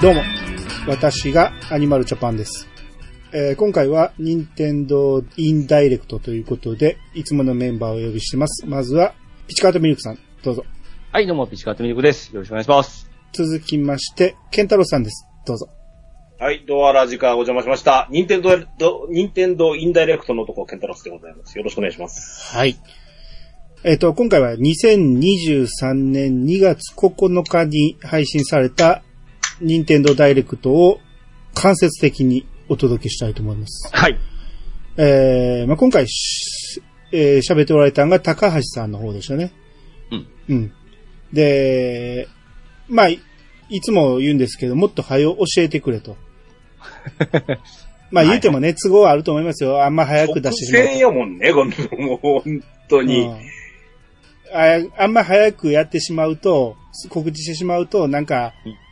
どうも、私がアニマルジャパンです。えー今回は、任天堂インダイレクトということで、いつものメンバーをお呼びしてます。まずは、ピチカートミルクさん、どうぞ。はい、どうも、ピチカートミルクです。よろしくお願いします。続きまして、ケンタロウさんです。どうぞ。はい、ドアラジカお邪魔しました。任天堂、ど任天堂インダイレクトの男、ケンタロスでございます。よろしくお願いします。はい。えっ、と、今回は2023年2月9日に配信された任天堂ダイレクトを間接的にお届けしたいと思います。はい。えー、まあ、今回し、えー喋っておられたのが高橋さんの方でしたね。うん。うん。で、まあ、いいつも言うんですけど、もっと早よ教えてくれと。まあ言うてもね、都合はあると思いますよ。あんま早く出してしまうやもんね、この、もう本当に。うんああんま早くやってしまうと、告知してしまうと、なんか、ん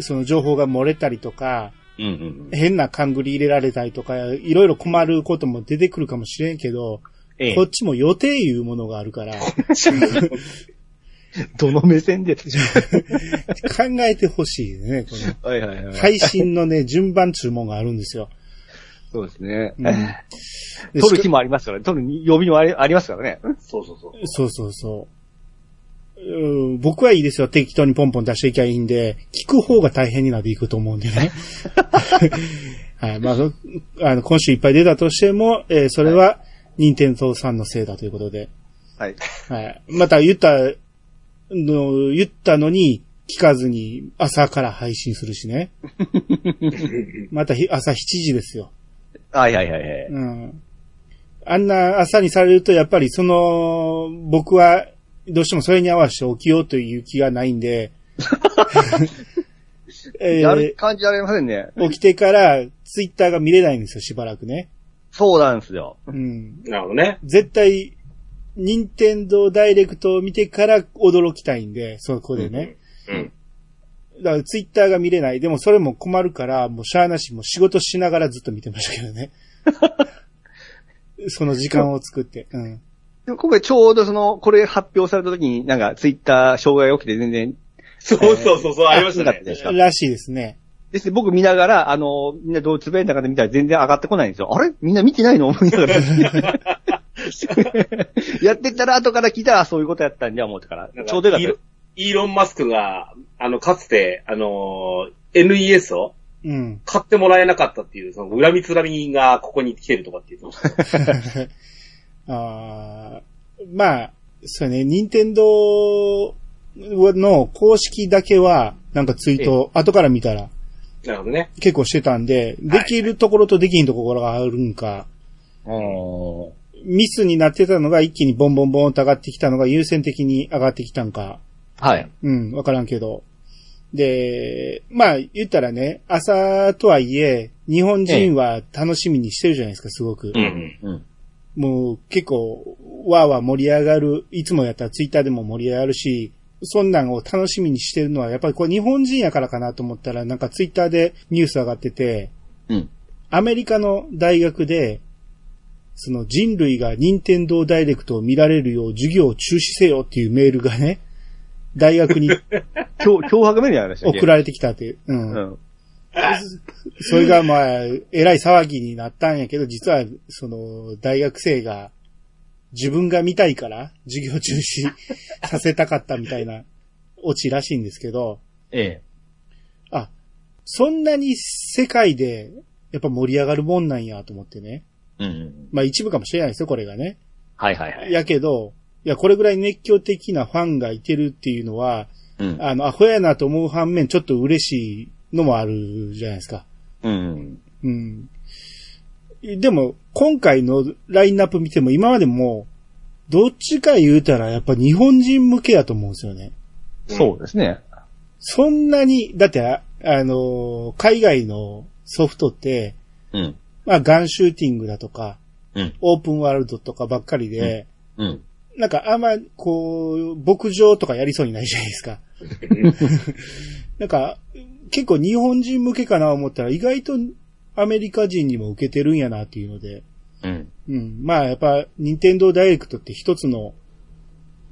その情報が漏れたりとか、うんうん。変な勘繰り入れられたりとか、いろいろ困ることも出てくるかもしれんけど、ええこっちも予定いうものがあるから、どの目線で？考えてほしいね、この。はいはいはい。配信のね、順番注文があるんですよ。そうですね。うんで撮る日もありますからね。撮る曜日もありありますからね。そうそうそう。そうそうそう。うん僕はいいですよ。適当にポンポン出していきゃいいんで、聞く方が大変になっていくと思うんでね。はい。まあ、そあの、今週いっぱい出たとしても、えーそれは、任天堂さんのせいだということで。はい。はい。また言ったの、言ったのに、聞かずに朝から配信するしね。またひ朝7時ですよ。はいはいはいはい。うん。あんな朝にされると、やっぱりその、僕は、どうしてもそれに合わせて起きようという気がないんで、え やるー感じられませんね。起きてからツイッターが見れないんですよ、しばらくね。そうなんですよ。うん。なるほどね。絶対、任天堂ダイレクトを見てから驚きたいんで、そこでね。うん。だからツイッターが見れない。でもそれも困るから、もうしゃあなし、もう仕事しながらずっと見てましたけどね。その時間を作って。うん。でも今回ちょうどその、これ発表された時になんかツイッター障害が起きて全然、そうそうそう、そうありましたねらしいですね。ですね、僕見ながら、あの、みんなどうつぶやいたかで見たら全然上がってこないんですよ。あれ？みんな見てないの？思いながら。やってたら後から聞いたらあそういうことやったんじゃ思ってから。ちょうどよかったイーロン・マスクが、あの、かつて、あのー、NES をうん。買ってもらえなかったっていう、その恨みつらみがここに来てるとかって言ってました。あーまあ、そうね、任天堂の公式だけは、なんかツイート、後から見たらなるほどね。結構してたんで、できるところとできんところがあるんか、ミスになってたのが一気にボンボンボンと上がってきたのが優先的に上がってきたんか、はい。うん、わからんけど。で、まあ言ったらね、朝とはいえ、日本人は楽しみにしてるじゃないですか、すごく。うん。うん。もう結構、わーわー盛り上がる、いつもやったらツイッターでも盛り上がるし、そんなんを楽しみにしてるのは、やっぱりこれ日本人やからかなと思ったら、なんかツイッターでニュース上がってて、うん。アメリカの大学で、その人類が任天堂ダイレクトを見られるよう授業を中止せよっていうメールがね、大学に 脅脅迫メールやりまし送られてきたっていう。う。うんん。それがまあ、えらい騒ぎになったんやけど、実は、その、大学生が、自分が見たいから、授業中止 させたかったみたいな、オチらしいんですけど、ええ。あ、そんなに世界で、やっぱ盛り上がるもんなんやと思ってね。うん。まあ一部かもしれないですよ、これがね。はいはいはい。やけど、いや、これぐらい熱狂的なファンがいてるっていうのは、うん。あの、アホやなと思う反面、ちょっと嬉しいのもあるじゃないですか。うん。うん。でも、今回のラインナップ見ても、今までも、どっちか言うたら、やっぱ日本人向けやと思うんですよね。そうですね。そんなに、だって、ああの、海外のソフトって、うん。まあ、ガンシューティングだとか、うん。オープンワールドとかばっかりで、うん。なんかあんま、こう、牧場とかやりそうにないじゃないですか。なんか、結構日本人向けかな思ったら、意外とアメリカ人にも受けてるんやなっていうので、うん。うん。まあやっぱ、任天堂ダイレクトって一つの、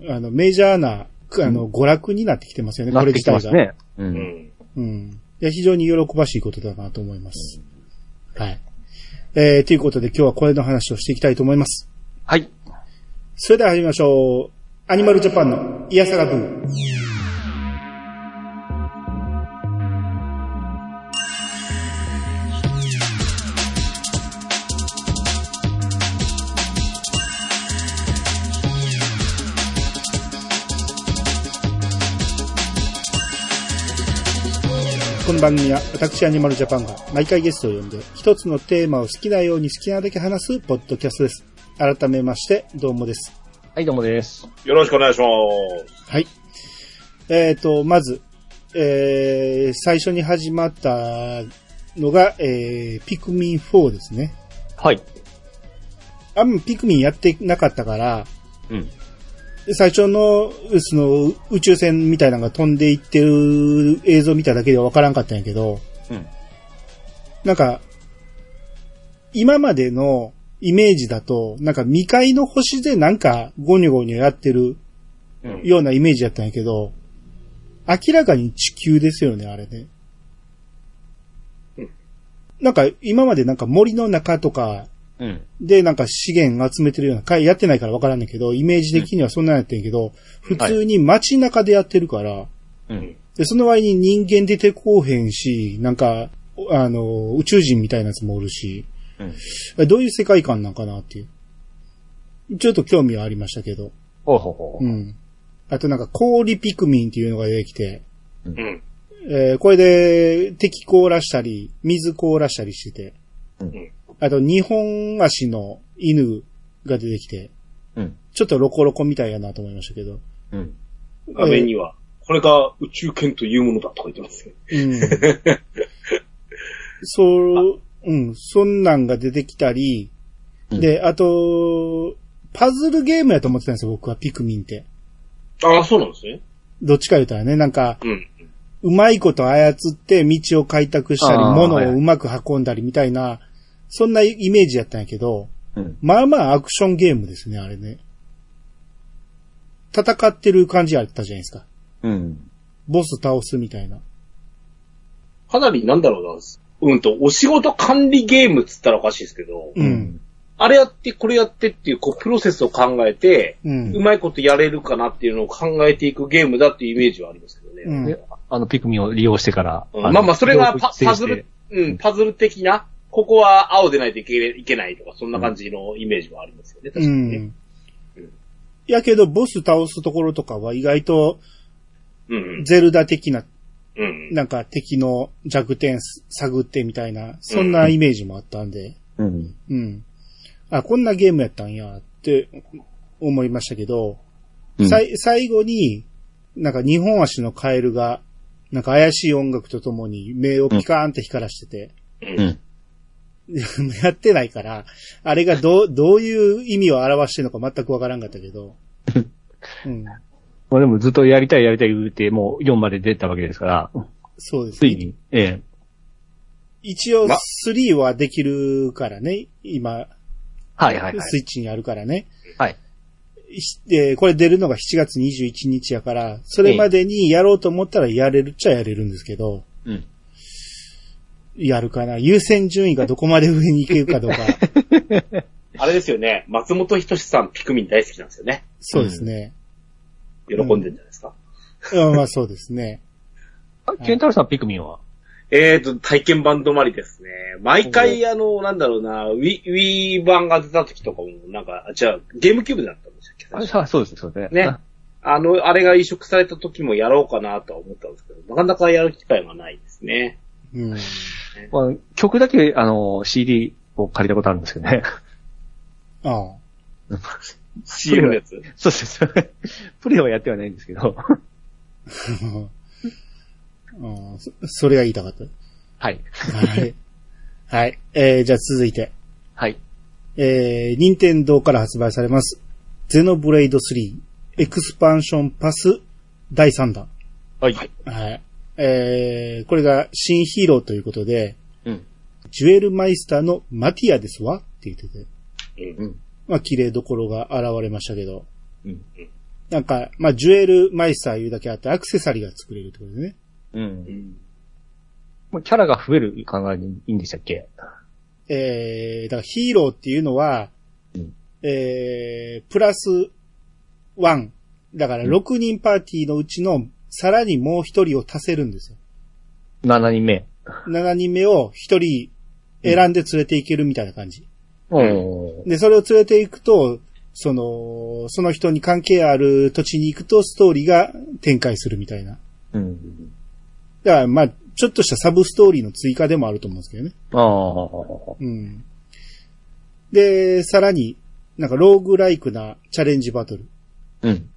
あの、メジャーな、あの、娯楽になってきてますよね、これ自体が。ね。う。うんん。うん。いや、非常に喜ばしいことだなと思います。はい。えー、ということで今日はこれの話をしていきたいと思います。はい。それでは始めましょう。アニマルジャパンのイヤサガブー。の番組は私アニマルジャパンが毎回ゲストを呼んで一つのテーマを好きなように好きなだけ話すポッドキャストです。改めましてどうもです。はい、どうもです。よろしくお願いします。はい。えっ、と、まず、えー、最初に始まったのが、えー、ピクミン4ですね。はい。あんまピクミンやってなかったから、うん。最初の、その、宇宙船みたいなのが飛んでいってる映像見ただけではわからんかったんやけど、うん。なんか、今までのイメージだと、なんか未開の星でなんかゴニョゴニョやってるうん。ようなイメージやったんやけど、明らかに地球ですよね、あれねうん。なんか今までなんか森の中とかうん。でなんか資源集めてるような回やってないからわからんねんけど、イメージ的にはそんなんやってんけど、普通に街中でやってるから、うん。で、その割に人間出てこうへんし、なんか、あの、宇宙人みたいなやつもおるし、うん。どういう世界観なんかなっていう。ちょっと興味はありましたけど。ほうほうほう。うん。あとなんか氷ピクミンっていうのが出てきて、うん。えーこれで敵凍らしたり、水凍らしたりしてて、うんあと二本足の犬が出てきて、うん。ちょっとロコロコみたいやなと思いましたけど。うん。画面には、これが宇宙犬というものだとか言ってますね。うん。そう、うん、そんなんが出てきたり、うんで、あと、パズルゲームやと思ってたんですよ、僕はピクミンって。ああ、そうなんですね。どっちか言うたらね、なんか、うん。うまいこと操って道を開拓したり、物はいをうまく運んだりみたいな、そんなイメージやったんやけど、うん。まあまあアクションゲームですね、あれね。戦ってる感じあったじゃないですか。うん。ボス倒すみたいな。かなりなんだろうな。うんと、お仕事管理ゲームっつったらおかしいですけど、うん。あれやって、これやってっていう、こう、プロセスを考えて、う。うんまいことやれるかなっていうのを考えていくゲームだっていうイメージはありますけどね。うんであの、ピクミンを利用してから。のうんまあまあ、それがパズル、うん、パズル的な、ここは青でないといけいけないとか、そんな感じのイメージはありますよね、確うかにね。ん。やけど、ボス倒すところとかは意外と、うん、ゼルダ的な、うん。うん。なんか敵の弱点探ってみたいな、そんなイメージもあったんで、うん。うん。あ、こんなゲームやったんやって思いましたけど、うんさい最後に、なんか二本足のカエルが、なんか怪しい音楽とともに目をピカーンって光らしてて、うん。やってないから、あれがどう、どういう意味を表してるのか全くわからんかったけど、うん、まあでもずっとやりたいやりたい言うて、もう4まで出たわけですから、そうですね。ついに、ええ。一応ま3はできるからね、今、はいはいはい。スイッチにあるからね。はい。しえーこれ出るのが7月21日やから、それまでにやろうと思ったらやれるっちゃやれるんですけど、うん。やるかな優先順位がどこまで上に行けるかどうか。あれですよね、松本人志さんピクミン大好きなんですよね。そうですね。喜んでるんじゃないですか。うん、まあそうですね。あケンタロウさんピクミンは？えーと、体験版止まりですね。毎回、あの、なんだろうな、ウィ、ウィー版が出た時とかも、なんか、あ、じゃあ、ゲームキューブだったんでしたっけ？あさそうです、そうですね。あの、あれが移植された時もやろうかなとは思ったんですけど、なかなかやる機会がないですね。うん。まあ、曲だけ、あの、CD を借りたことあるんですけどね。ああ。CM のやつ？そうです。プレイはやってはないんですけど。うんそそれが言いたかった？はい。はい。はい。えー、じゃあ続いて。はい。えー、任天堂から発売されます。ゼノブレイド3エクスパンションパス第3弾。はい。はい。えー、これが新ヒーローということで、うん。ジュエルマイスターのマティアですわって言ってて、うんうん。まあ綺麗どころが現れましたけど、うん。なんか、まあジュエルマイスターいうだけあってアクセサリーが作れるってことでね。う。うんんもうキャラが増える考えでいいんでしたっけえー、だからヒーローっていうのは、うんえー、プラス1。だから6人パーティーのうちのさらにもう1人を足せるんですよ。?7 人目。7人目を1人選んで連れていけるみたいな感じ。おーで、それを連れていくと、その、その人に関係ある土地に行くとストーリーが展開するみたいな。うん。だから、まあ、ちょっとしたサブストーリーの追加でもあると思うんですけどね。ああ。うん。で、さらに、なんかローグライクなチャレンジバトル。うん。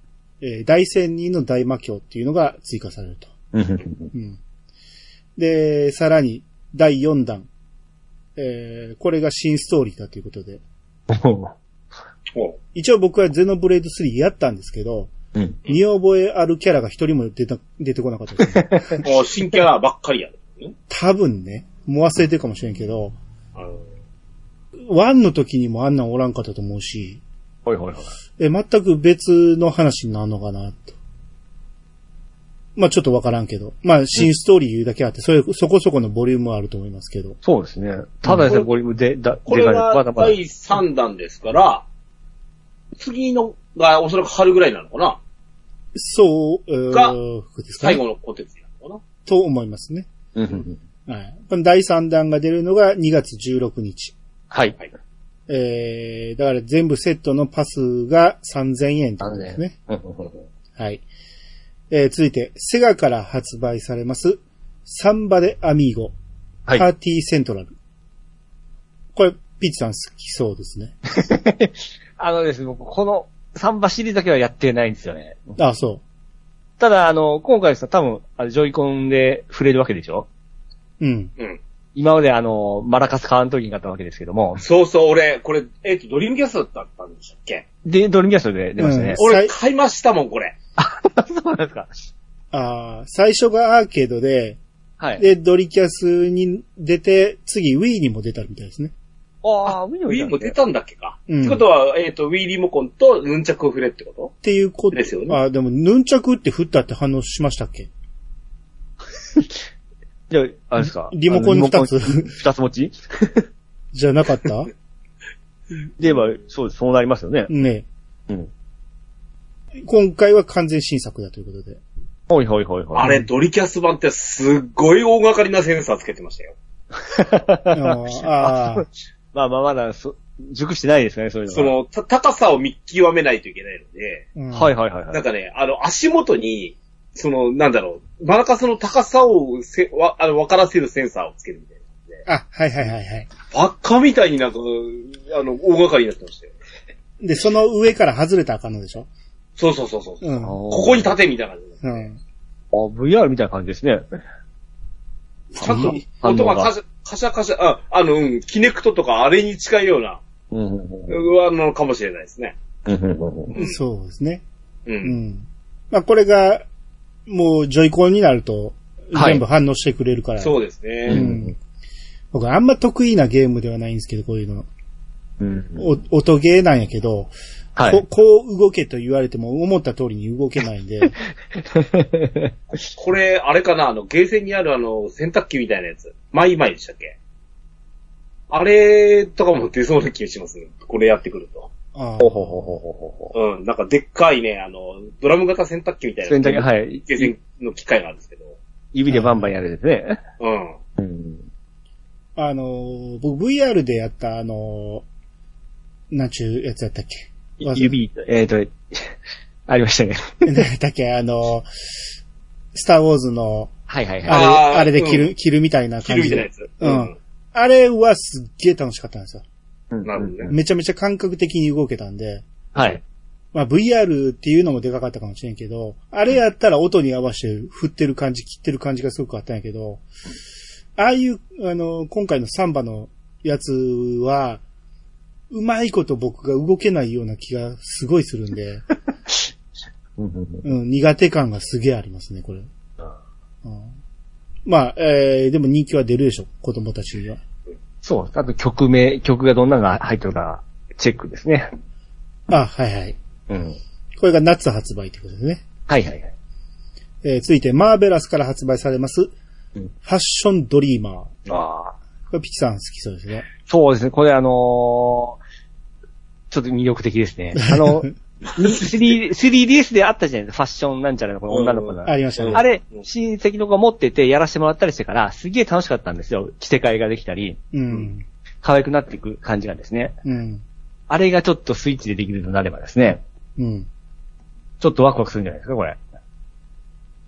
えー大仙人の大魔教っていうのが追加されると。うん。うん。で、さらに、第4弾。えーこれが新ストーリーだということで。お一応僕はゼノブレード3やったんですけど、うん。見覚えあるキャラが一人も出た、出てこなかったです、ね。お新キャラばっかりやる。ん？多分ね、もう忘れてるかもしれんけど、あの1の時にもあんなんおらんかったと思うし、はいはいはい。え、全く別の話になるのかな、と。まあちょっとわからんけど。まあ新ストーリー言うだけあって、それ、そこそこのボリュームはあると思いますけど。そうですね。ただですね、ボリュームで、だ、これでかいまはだまだ。第3弾ですから、次のがおそらく春ぐらいなのかなそう、えがー、ですかね最後のコテツなのかと思いますね。うんうん。はい。この第3弾が出るのが2月16日。はい。はいえー、だから全部セットのパスが3000円ということですね。はい。えー、続いて、セガから発売されます、サンバでアミーゴ、はいパーティーセントラル。これ、ピッチさん好きそうですね。あのですね、僕、このサンバシリーズだけはやってないんですよね。あ、そただ、あの、今回さ、多分、あのジョイコンで触れるわけでしょ？う。うん。うん。今まであの、マラカス買わん時に買ったわけですけども。そうそう、俺、これ、えっ、と、ドリームキャストだったんでしたっけ？で、ドリームキャストで出ましたね。俺、買いましたもん、これ。そうなんですか。あー最初がアーケードで、はい。で、ドリキャスに出て、次 Wii にも出たみたいですね。ああ、ウィ Wii も出たんだっけ？か。うんってことは、えっ、と、Wii リモコンとヌンチャクを振れってこと？っていうこと。ですよねあ、でも、ヌンチャクって振ったって反応しましたっけ？じゃあ、あれですか？リモコン二つ二つ持ち？じゃなかった？で言えば、そうです、そうなりますよね。ねうん。今回は完全新作だということで。ほいほいほいほい。あれ、ドリキャス版ってすっごい大掛かりなセンサーつけてましたよ。あ ーあー、まあまあ、まだ、そ熟してないですね、そういうのは。その、た高さを見極めないといけないので、うんはいはいはいはい。なんかね、あの、足元に、その、なんだろう、マラカスの高さをせわ、あの、わからせるセンサーをつけるみたいな。あ、はいはいはいはい。バッカみたいになんか、あの、大掛かりになってましたよ。で、その上から外れたらあかんのでしょ？そうそうそうそう。うん。ここに立てみたいな感じで。うん。あ、VR みたいな感じですね。ちゃんと音がカシャカシャカシャ、あ、あの、うん、キネクトとかあれに近いような、うんうんうんうあの、かもしれないですね。うんうんうんうんそうですね。う。うんん。まあ、これが、もう、ジョイコンになると、はい全部反応してくれるから。そうですうね。ん。僕、あんま得意なゲームではないんですけど、こういうの。うんお音ゲーなんやけど、はいこ。こう動けと言われても思った通りに動けないんで、これ、あれかな、あの、ゲーセンにあるあの、洗濯機みたいなやつ。マイマイでしたっけ？あれとかも出そうな気がしますね。これやってくると。あほうほうほうほうほうほうん、なんかでっかいね、あの、ドラム型洗濯機みたいな。洗濯機はいゲーセンの機械があるんですけど。指でバンバンやるですね。うん。うん。あのー、僕 VR でやったあのー、なんちゅうやつやったっけ？指、えっと、ありましたね。何やっけ？あのー、スターウォーズの、はいはいはい。あれ、あれで切る、うん切るみたいな切感じで。るみたいなやつ。うん。あれはすっげえ楽しかったんですよ。うんなるほどね。めちゃめちゃ感覚的に動けたんで、はい。まあ VR っていうのもでかかったかもしれんけど、あれやったら音に合わせて振ってる感じ、切ってる感じがすごくあったんやけど、ああいう、あの、今回のサンバのやつは、うまいこと僕が動けないような気がすごいするんで、うんうんうんうん、苦手感がすげえありますね、これ。うん、まあ、えー、でも人気は出るでしょ、子供たちには。そう。あと曲名、曲がどんなのが入ってるか、チェックですね。あ、はいはい。うん。これが夏発売ということですね。はいはいはい。えー続いて、マーベラスから発売されます、うんファッションドリーマー。ああ。これピチさん好きそうですね。そうですね、これあのーちょっと魅力的ですね。あの、3 3DS であったじゃないですか、ファッションなんちゃらのこの女の子の。ありましたね。あれ、親戚の子が持っててやらせてもらったりしてから、すげえ楽しかったんですよ。着せ替えができたり、うん。可愛くなっていく感じがですね。うん。あれがちょっとスイッチでできるようになればですね、うん。ちょっとワクワクするんじゃないですか、これ。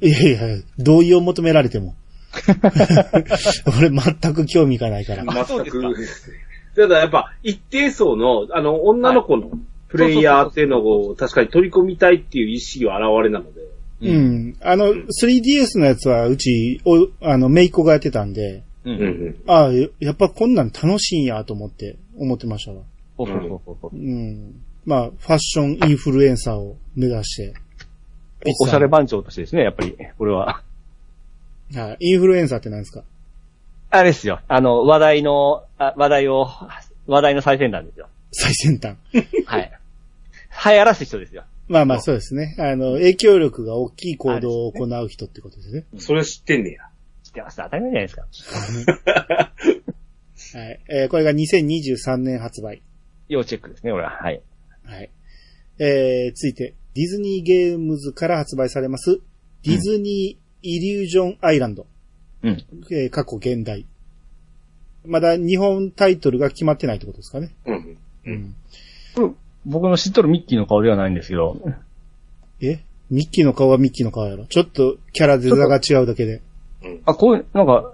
いやいや、同意を求められても。俺全く興味がないから。全く。ただやっぱ、一定層の、あの、女の子のプレイヤーっていうのを確かに取り込みたいっていう意識は現れなので。うん。あの、3DS のやつは、うち、お、あの、メイコがやってたんで、う。うんんああ、ややっぱこんなん楽しいんやと思って、思ってましたわ。そうそうそうん。まあ、ファッションインフルエンサーを目指して。おおしゃれ番長としてですね、やっぱり、これは。はい。インフルエンサーって何ですか？あれですよ。あの、話題の、あ話題を、話題の最先端ですよ。最先端。はい。流行らす人ですよ。まあまあそうですね。あの、影響力が大きい行動を行う人ってことですね。それ知ってんねや。知ってます。当たり前じゃないですか。はい。えーこれが2023年発売。要チェックですね、これは。はい。はい。えー、ついて、ディズニーゲームズから発売されます、ディズニーイリュージョンアイランド。うん。えー過去現代。まだ日本タイトルが決まってないってことですかね。うん。うん。これ、僕の知っとるミッキーの顔ではないんですけど、え？ミッキーの顔はミッキーの顔やろ？ちょっとキャラデザが違うだけで。あ、こういう、なんか、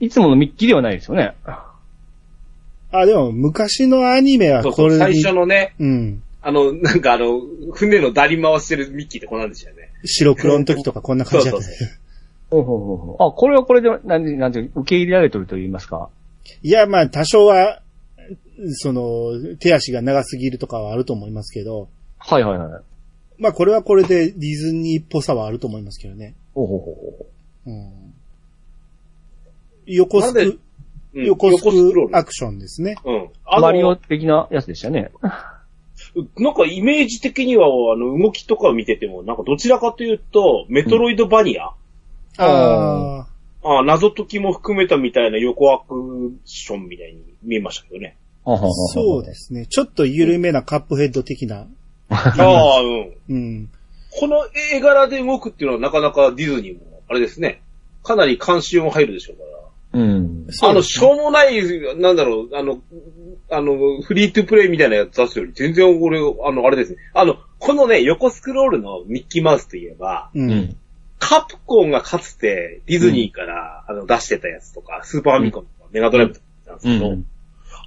いつものミッキーではないですよね。あ、でも昔のアニメはそうそう、これに最初のね、うん。あの、なんかあの、船のダリ回してるミッキーってこんなんでしたよね。白黒の時とかこんな感じだったね。そうほうほうほうほうあ、これはこれで、なんで、なんで、受け入れられてると言いますか。いや、まあ多少は、その、手足が長すぎるとかはあると思いますけど、はいはいはい。まあこれはこれでディズニーっぽさはあると思いますけどね。ほうほうほうほうん。横スク、うん横ス。クアクションですね。うん。う。あマリオの、的なやつでしたね。なんかイメージ的には、あの、動きとかを見てても、なんかどちらかというと、メトロイドバニア、ああ、あ謎解きも含めたみたいな横アクションみたいに見えましたけどね。そうですね。ちょっと緩めなカップヘッド的な。ああ、うん。うん。この絵柄で動くっていうのはなかなかディズニーも、あれですね。かなり関心も入るでしょうから。うん。あの、しょうもない、なんだろう、あの、あの、フリートゥプレイみたいなやつ出すより、全然俺、あの、あれですね。あの、このね、横スクロールのミッキーマウスといえば、う。うんん。カプコンがかつてディズニーから、あの出してたやつとか、スーパーファミコンとか、メガドライブとかなんですけど、うん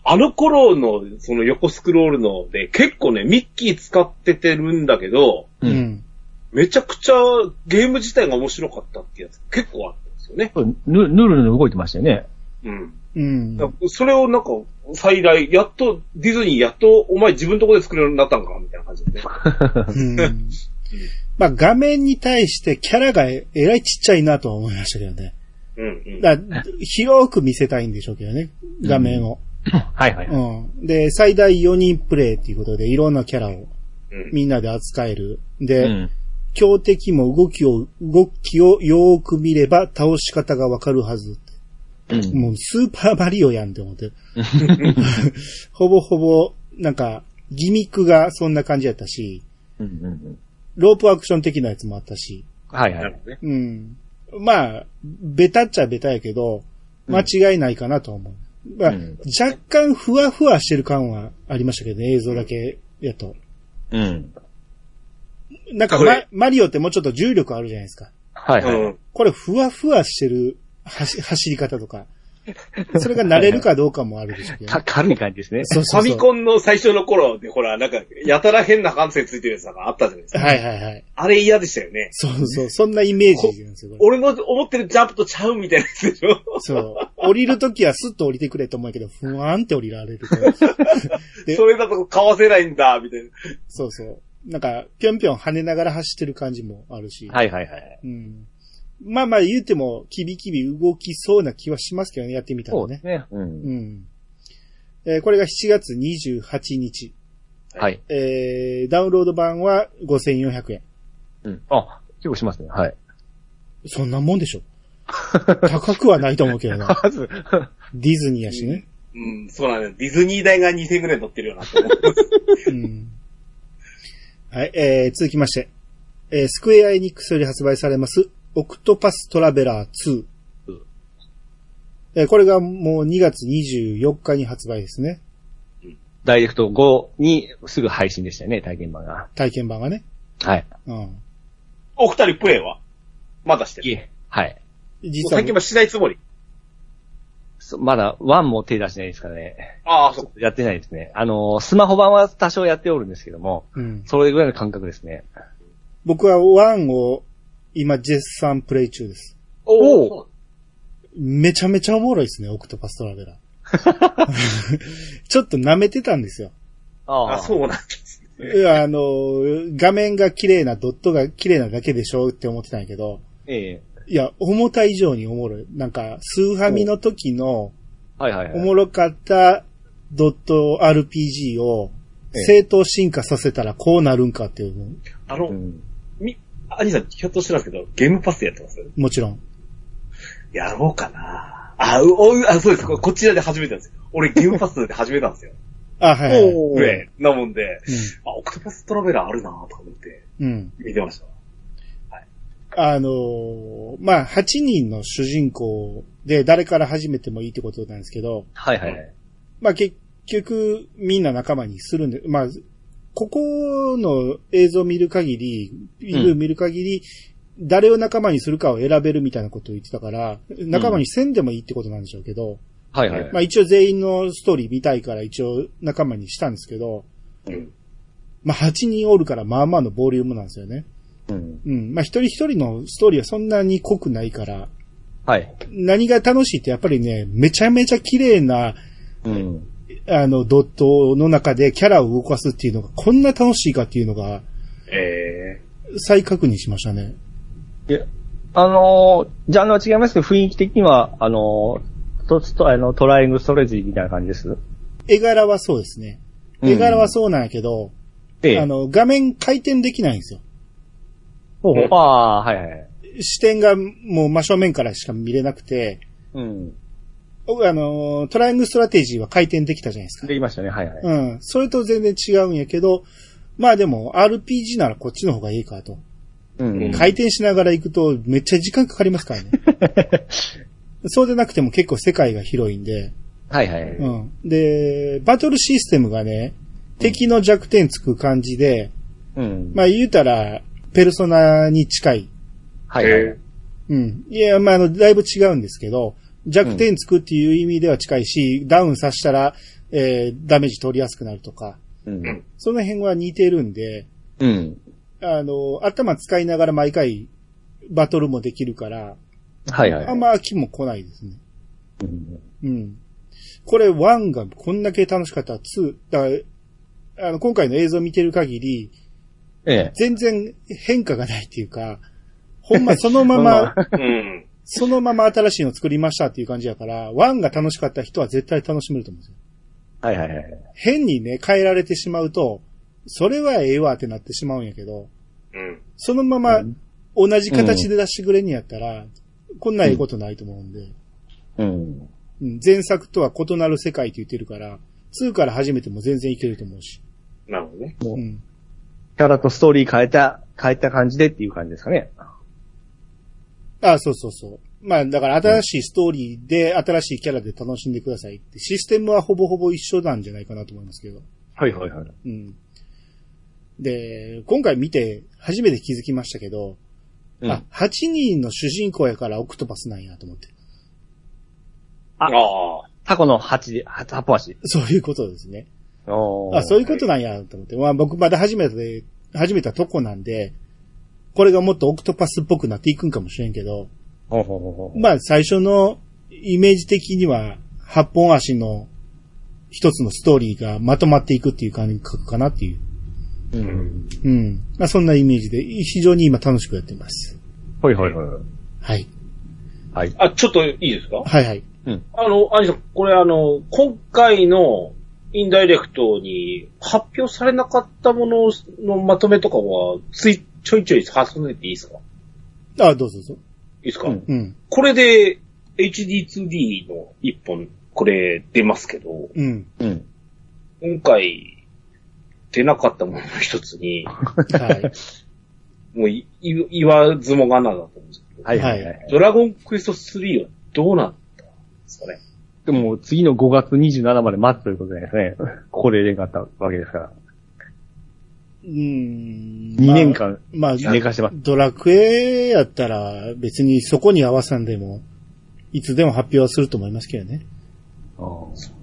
あの頃の、その横スクロールので、結構ね、ミッキー使っててるんだけど、ううんん。めちゃくちゃゲーム自体が面白かったってやつ結構あったんですよね。ぬ、ぬるぬる動いてましたよね。うん。うん。それをなんか、再来、やっと、ディズニーやっと、お前自分のとこで作れるようになったんかみたいな感じでね。うん。まあ画面に対してキャラがえらいちっちゃいなとは思いましたけどね。うんうん。だ広く見せたいんでしょうけどね。画面を。はいはい。うん。で、最大4人プレイっていうことでいろんなキャラをうんみんなで扱える。うで、ん。強敵も動きを、動きをよーく見れば倒し方がわかるはず。うん。もうスーパーマリオやんって思って。ほぼほぼ、なんか、ギミックがそんな感じやったし、うんうんロープアクション的なやつもあったし、はいはいなる。ほどね。うん。まあ、ベタっちゃベタやけど、間違いないかなと思う。まあ、うん若干ふわふわしてる感はありましたけどね、映像だけやと。うん。なんか、これま、マリオってもうちょっと重力あるじゃないですか。はいはい。うん。これふわふわしてる走走り方とか。それが慣れるかどうかもあるでしょうけど、か、ね。軽い感じですね。そうそうそう。ファミコンの最初の頃で、ほら、なんか、やたら変な感性ついてるやつなんかあったじゃないですか。はいはいはい。あれ嫌でしたよね。そうそう。そんなイメージなんですよ。俺の思ってるジャンプとちゃうみたいなやつでしょそう。降りるときはスッと降りてくれと思うけど、ふわーんって降りられる それだとかわせないんだ、みたいな。そうそう。なんか、ぴょんぴょん跳ねながら走ってる感じもあるし。はいはいはい。うん。まあまあ言うても、キビキビ動きそうな気はしますけどね、やってみたらねそうです。ね。うん。うん。えーこれが7月28日。はい。えー、ダウンロード版は5400円。うん。あ、結構しますね。はい。そんなもんでしょ。高くはないと思うけどな。まず、ディズニーやしね。うん、そうなんだよ。ディズニー代が2000ぐらい乗ってるよなと思う。うん。はい、えー、続きまして。えー、スクエアエニックスより発売されます、オクトパストラベラー2。えーこれがもう2月24日に発売ですね。ダイレクト5にすぐ配信でしたよね、体験版が。体験版がね。はい。うん。お二人プレイは？まだしてる？いえ。はい。もう実は最近はしないつもり？そまだ1も手出してないですからね。ああ、そう。やってないですね。あのー、スマホ版は多少やっておるんですけども、うん。それぐらいの感覚ですね。僕は1を今絶賛プレイ中です。おおおめちゃめちゃおもろいですね、オクトパストラベラー。ちょっと舐めてたんですよ。ああ、そうなんです。いやあの、画面が綺麗な、ドットが綺麗なだけでしょって思ってたんやけど、ええいや、思った以上におもろい。なんか、スーファミの時のはいはいはい。おもろかったドット RPG をええ正当進化させたらこうなるんかっていう、あの、うん。み、アニさん、ひょっとしてなんですけど、ゲームパスでやってます？もちろん。やろうかなあ、う、おう、あ、そうです。ここちらで始めたんですよ。俺ゲームパスで始めたんですよ。あ、はいはい。おー上。なもんで、あ、オクトパストラベラーあるなとか思って、うん。うん。見てました。あのーまあ、8人の主人公で誰から始めてもいいってことなんですけど、はいはいはい。まあ結局みんな仲間にするんで、まあ、ここの映像を見る限り、見る見る限り、誰を仲間にするかを選べるみたいなことを言ってたから、仲間にせんでもいいってことなんでしょうけど、はいはいはい。まあ一応全員のストーリー見たいから一応仲間にしたんですけど、うん。まあ8人おるからまあまあのボリュームなんですよね。うん。うん。まあ一人一人のストーリーはそんなに濃くないから、はい。何が楽しいってやっぱりね、めちゃめちゃ綺麗な、うん。あの、ドットの中でキャラを動かすっていうのが、こんな楽しいかっていうのが、え再確認しましたね。いや、あのー、ジャンルは違いますけど、雰囲気的には、あのー、と、と、あの、トライアングルストレージみたいな感じです。絵柄はそうですね。うん絵柄はそうなんやけど、ええ。あの、画面回転できないんですよ。ほうほうああー、はいはい。視点がもう真正面からしか見れなくて、うん。あの、トライアングルストラテジーは回転できたじゃないですか。できましたね、はいはい。うん。それと全然違うんやけど、まあでも RPG ならこっちの方がいいかと。うん。回転しながら行くとめっちゃ時間かかりますからね。そうでなくても結構世界が広いんで。はいはい。うん。で、バトルシステムがね、敵の弱点つく感じで、うん。まあ言うたら、ペルソナに近い。はいはい。うん。いや、まああの、だいぶ違うんですけど、弱点つくっていう意味では近いし、ダウンさせたら、えー、ダメージ取りやすくなるとか、うん。その辺は似てるんで、うん。あの、頭使いながら毎回バトルもできるから、はいはい。あんま飽きも来ないですね。うんうん。これ1がこんだけ楽しかったら2、だから、あの、今回の映像見てる限り、ええ。全然変化がないっていうか、ほんまそのまま、ー。うん。そのまま新しいの作りましたっていう感じやから、1が楽しかった人は絶対楽しめると思うんですよ。はいはいはい。変にね、変えられてしまうと、それはええわってなってしまうんやけど、うん。そのままうん同じ形で出してくれんやったら、こんなええことないと思うんで、うん。うん前作とは異なる世界って言ってるから、2から始めても全然いけると思うし。なるほどね。もううん。キャラとストーリー変えた、変えた感じでっていう感じですかね。あそうそうそう。まあ、だから新しいストーリーで、新しいキャラで楽しんでくださいって、システムはほぼほぼ一緒なんじゃないかなと思いますけど。はいはいはい。うん。で、今回見て初めて気づきましたけど、うんあ、8人の主人公やからオクトパスなんやと思って。あああ。タコの8で、はタポ足。そういうことですね。あ、そういうことなんやと思って。まあ僕まだ初めて、始めたとこなんで、これがもっとオクトパスっぽくなっていくんかもしれんけど、ほうほうほうほうまあ最初のイメージ的には8本足の一つのストーリーがまとまっていくっていう感覚かなっていう。うん。うん。まあそんなイメージで非常に今楽しくやってます。はいはいはい。はい。はい。あ、ちょっといいですか？はいはい。あの、アニさん、これあの、今回のインダイレクトに発表されなかったもののまとめとかは、つい、ちょいちょい挟んでていいですか？あ、どうぞどうぞ。ですか、うんうん。これで HD2D の一本、これ出ますけど、うん。うん。今回出なかったものの一つに、はい。もういい言わずもがなだと思うんですけど、はいはいはい。ドラゴンクエスト3はどうなったんですかね？でも、次の5月27まで待つということですね。ここで連があったわけですから。うん。2 2年。間まあ、寝かしてます。ドラクエやったら別にそこに合わさんでも、いつでも発表はすると思いますけどね。あー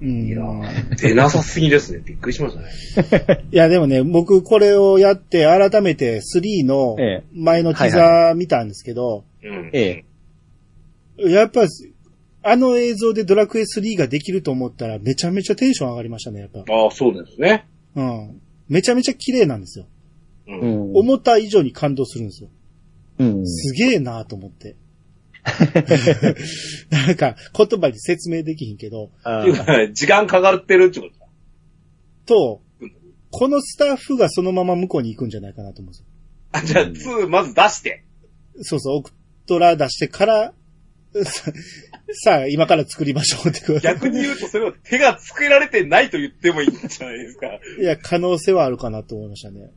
うん。いやー出なさすぎですね。びっくりしましたね。いや、でもね、僕これをやって改めて3のええ前のティはいザー見たんですけど、うん。ええ。やっぱ、あの映像でドラクエ3ができると思ったらめちゃめちゃテンション上がりましたね、やっぱ。ああ、そうですね。うん。めちゃめちゃ綺麗なんですよ。う。うんん。思った以上に感動するんですよ。うん。すげえなと思って。なんか、言葉に説明できひんけど、時間かかってるってこと？だ。と、このスタッフがそのまま向こうに行くんじゃないかなと思うんですよ。あ、じゃあ2まず出して。そうそう、オクトラ出してから、ささあ、今から作りましょうってこと。逆に言うとそれは手がつけられてないと言ってもいいんじゃないですか。いや、可能性はあるかなと思いましたね。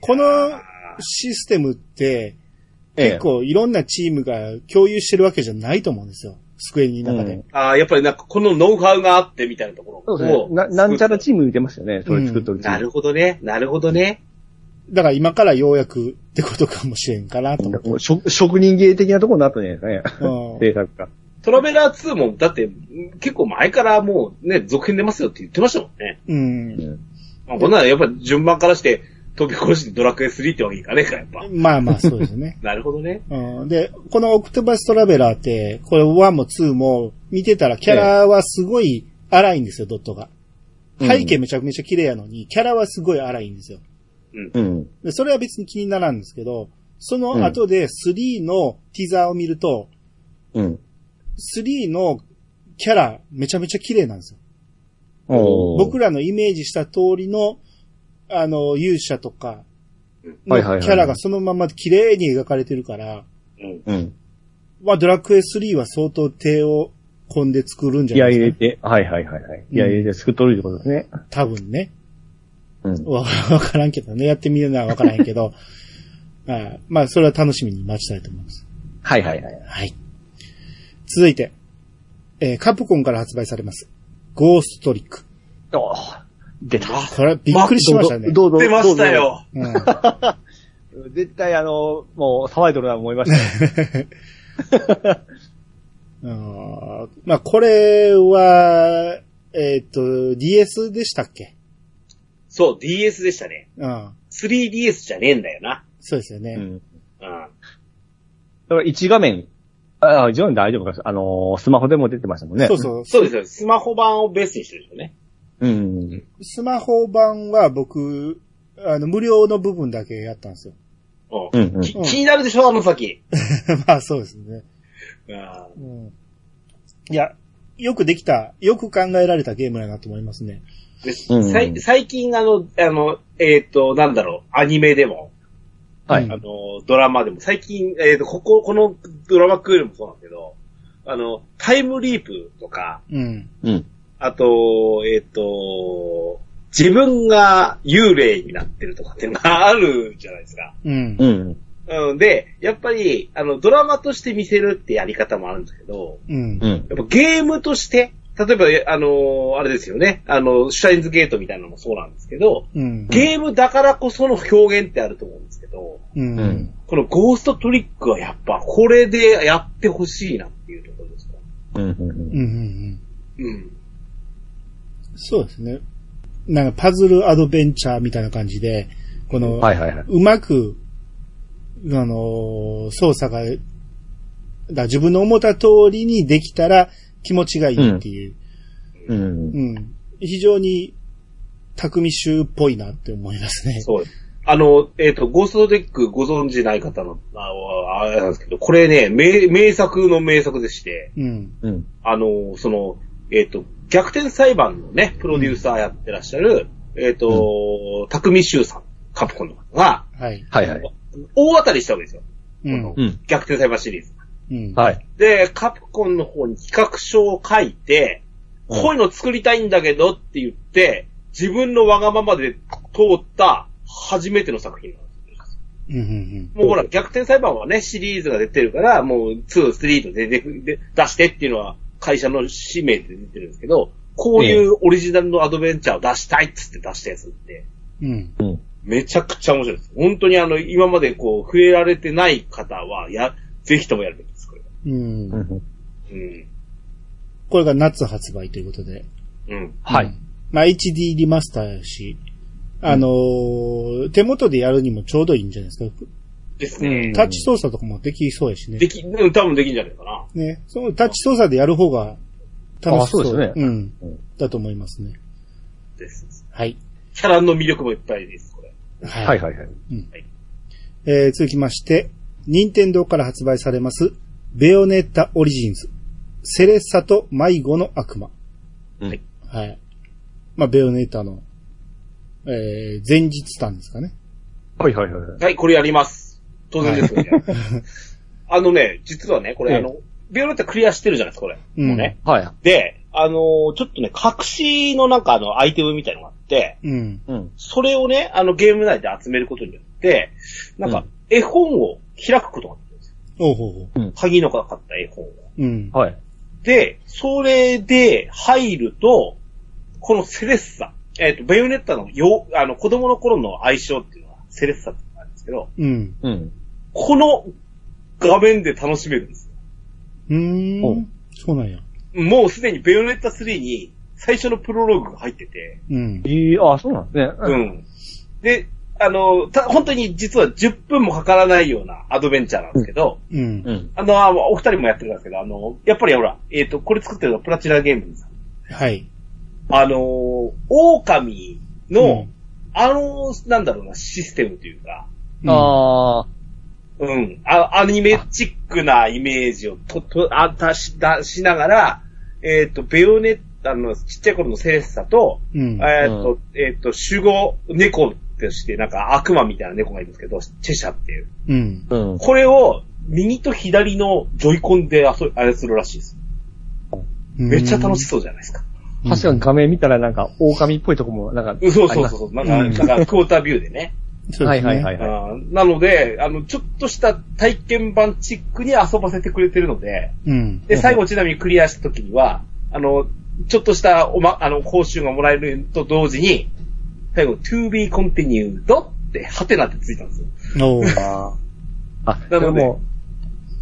このシステムって、ええ結構いろんなチームが共有してるわけじゃないと思うんですよ。スクエニの中で。うんああ、やっぱりなんかこのノウハウがあってみたいなところそうですね。な、なんちゃらチーム言ってましたよね。それ作っとるチーム。なるほどね。なるほどね。だから今からようやくってことかもしれんかなと思って。もう職職人芸的なところになったんじゃないですかね。うん制作が。トラベラー2も、だって、結構前からもうね、続編出ますよって言ってましたもんね。うん。まあ、こんなのやっぱ順番からして、飛び越してドラクエ3ってわけいかねえか、やっぱ。まあまあ、そうですね。なるほどね。うん、で、このオクトバストラベラーって、これ1も2も見てたらキャラはすごい荒いんですよ、ドットが。背景めちゃめちゃ綺麗やのに、キャラはすごい荒いんですよ。うん。でそれは別に気にならんんですけど、その後で3のティザーを見ると、うん。3のキャラめちゃめちゃ綺麗なんですよ。僕らのイメージした通りの、あの、勇者とかキャラがそのまま綺麗に描かれてるから、うん。うん。まあドラクエ3は相当手を込んで作るんじゃないですか、ね。い入れて、はいはいはいはい。気入れて作っとるってことですね。多分ね。うん。わわからんけどね。やってみるのはわからんけど。はいまあ、それは楽しみに待ちたいと思います。はいはいはい。はい。続いて、えーカプコンから発売されます。ゴーストトリック。おー出た。これびっくりしましたね。どうぞ。出ましたよ。うん。絶対あの、もう騒いどるなと思いましたよ。うんまあ、これは、えっ、と、DS でしたっけ？そう、DS でしたね。うん。3DS じゃねえんだよな。そうですよね。うん。うん。だから1画面、ああ、一画面大丈夫か。あのースマホでも出てましたもんね。そうそう。そうですよ。スマホ版をベースにしてるでしょうね。うん。スマホ版は僕、あの、無料の部分だけやったんですよ。うん。うんうんき気になるでしょ、あの先。まあ、そうですね。うんうん。いや、よくできた、よく考えられたゲームやなと思いますね。でうんさい最近あの、あの、えっ、と、なんだろう、アニメでも、はい。うんあの、ドラマでも、最近、えっ、と、ここ、このドラマクールもそうなんだけど、あの、タイムリープとか、うん。うん。あと、えっ、と、自分が幽霊になってるとかっていうのがあるじゃないですか。うん。うん。うん、で、やっぱり、あの、ドラマとして見せるってやり方もあるんですけど、うん。うん。やっぱゲームとして、例えば、あの、あれですよね、あの、シュタインズゲートみたいなのもそうなんですけど、うん。ゲームだからこその表現ってあると思うんですけど、うん。うんこのゴーストトリックはやっぱこれでやってほしいなっていうところですか。うん。うん。うん。うん。うん。そうですね。なんかパズルアドベンチャーみたいな感じで、この、はいはいはい。うまく、あのー操作が、だ自分の思った通りにできたら気持ちがいいっていう。うん。うん。非常に、匠衆っぽいなって思いますね。そうです。あの、えっ、と、ゴーストトリックご存知ない方の、ああれなんですけど、これね、名、名作の名作でして、うん。うん。あの、その、えっ、と、逆転裁判のね、プロデューサーやってらっしゃる、えっ、と、匠修さん、カプコンの方が、はい。はいはい。大当たりしたわけですよ。うん。逆転サイバーシリーズ。うん。はい。で、カプコンの方に企画書を書いて、うんこういうの作りたいんだけどって言って、自分のわがままで通った初めての作品なんです。うん。うん。もうほら、逆転裁判はね、シリーズが出てるから、もう2、3と出てで出してっていうのは会社の使命で出てるんですけど、こういうオリジナルのアドベンチャーを出したいっつって出したやつって、うん。うん。めちゃくちゃ面白いです。本当にあの、今までこう、触れられてない方は、や、ぜひともやる。うん。うん。うん。これが夏発売ということで。うん。はい。まあ HD リマスターやし、あのー手元でやるにもちょうどいいんじゃないですか。ですね。タッチ操作とかもできそうやしね。でき、うん、多分できんじゃないかな。ね。そのタッチ操作でやる方が楽しそう。あそうですねうんうん。だと思いますね。です。はい。キャラの魅力もいっぱいです、これ。はい。はいはいはい。えー続きまして、任天堂から発売されます、ベヨネッタオリジンズ、セレッサと迷子の悪魔。はい。はい。まあ、ベヨネッタの、えー前日誕ですかね。はいはいはいはい。はい、これやります。当然ですよね。あのね、実はね、これ、ええあの、ビオレッタクリアしてるじゃないですか、これ。うんもうね。はい。で、あのーちょっとね、隠しのなんかあの、アイテムみたいのがあって、うん。うん。それをね、あの、ゲーム内で集めることによって、なんかうん、絵本を開くことが。おうほうほう。鍵のかかった絵本を。うん。はい。で、それで入ると、このセレッサ、えっ、と、ベヨネッタのよ、あの、子供の頃の愛称っていうのはセレッサってのがあるんですけど、うん。うん。この画面で楽しめるんですよ。うーおん。そうなんや。もうすでにベヨネッタ3に最初のプロローグが入ってて、うん。ええあ、そうなんですね。うん。で、あの、た、本当に実は10分もかからないようなアドベンチャーなんですけど、うん。うん。あの、あお二人もやってるんですけど、あの、やっぱりほら、えっ、と、これ作ってるのはプラチナゲームズさん。はい。あの、狼の、うんあの、なんだろうな、システムというか、うんああ、うん、あアニメチックなイメージをと、と、あ、出し、出しながら、えっ、と、ベヨネッタのちっちゃい頃のセレッサと、うん。えっ、と、えっ、と、守護猫として、なんか悪魔みたいな猫がいるんですけど、チェシャっていう。うん。うん。これを、右と左のジョイコンで遊操るらしいです。めっちゃ楽しそうじゃないですか。確かに画面見たらなんか、狼っぽいとこも、なんか、うんそうそうそう。なんか、うんなんか、クォータービューでね。ね。はいはいはいはい。なので、あの、ちょっとした体験版チックに遊ばせてくれてるので、うん。で、最後ちなみにクリアした時には、あの、ちょっとしたおま、あの、報酬がもらえると同時に、最後、to be continued って、ハテナってついたんですよ。おう あででも、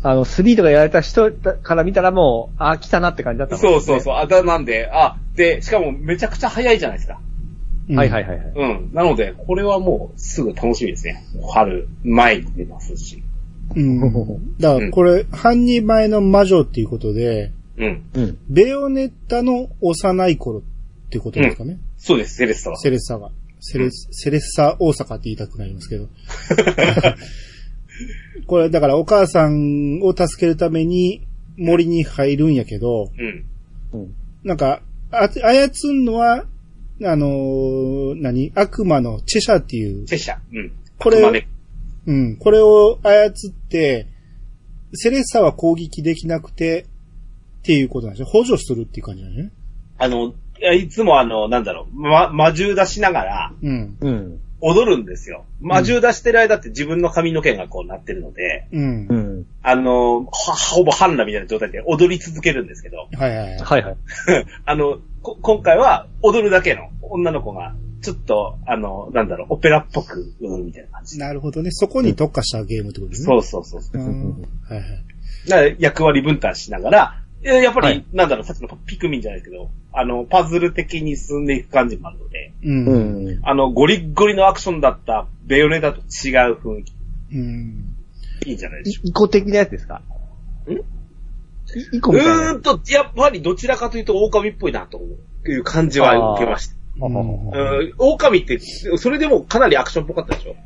あの、3とかやられた人から見たらもう、あ、来たなって感じだったもんそうそうそう。あ、だ、なんで、あ、で、しかもめちゃくちゃ早いじゃないですか。うんはいはいはいはい。うん。なので、これはもうすぐ楽しみですね。春、前に出ますし。うん。だから、これ、半人前の魔女っていうことで、うん。うん。ベヨネッタの幼い頃ってことですかね。そうです、セレッサは。セレッサが。セレス、セレッサ大阪って言いたくなりますけど。これ、だからお母さんを助けるために森に入るんやけど、うん。うん。なんか、あ操んのは、あのー何？悪魔のチェシャっていう、チェシャ。うん。これうん、これを操って、セレッサは攻撃できなくて、っていうことなんですよ。補助するっていう感じなんですね。あの、いやいつもあの、なんだろう、ま、魔獣出しながらうん。うん。踊るんですよ。魔獣出してる間って自分の髪の毛がこうなってるので、うん。うん。あの、はほぼハンナみたいな状態で踊り続けるんですけど、はいはいはい。はいはい。あの、こ今回は踊るだけの女の子が、ちょっと、あの、なんだろう、オペラっぽく、うん、みたいな感じ。なるほどね。そこに特化したゲームってことですね。そうそうそうそう。うん。はいはい。だから役割分担しながら、えやっぱり、はいなんだろう、さっきのピクミンじゃないけど、あの、パズル的に進んでいく感じもあるので、うん。ううん。ん。あの、ゴリッゴリのアクションだったベヨネタと違う雰囲気、いいんじゃないでしょイコ的なやつですか？ん？いイコうか。みたいうなーんと、やっぱりどちらかというと狼っぽいなという感じは受けました。うんうん、狼って、それでもかなりアクションっぽかったでしょ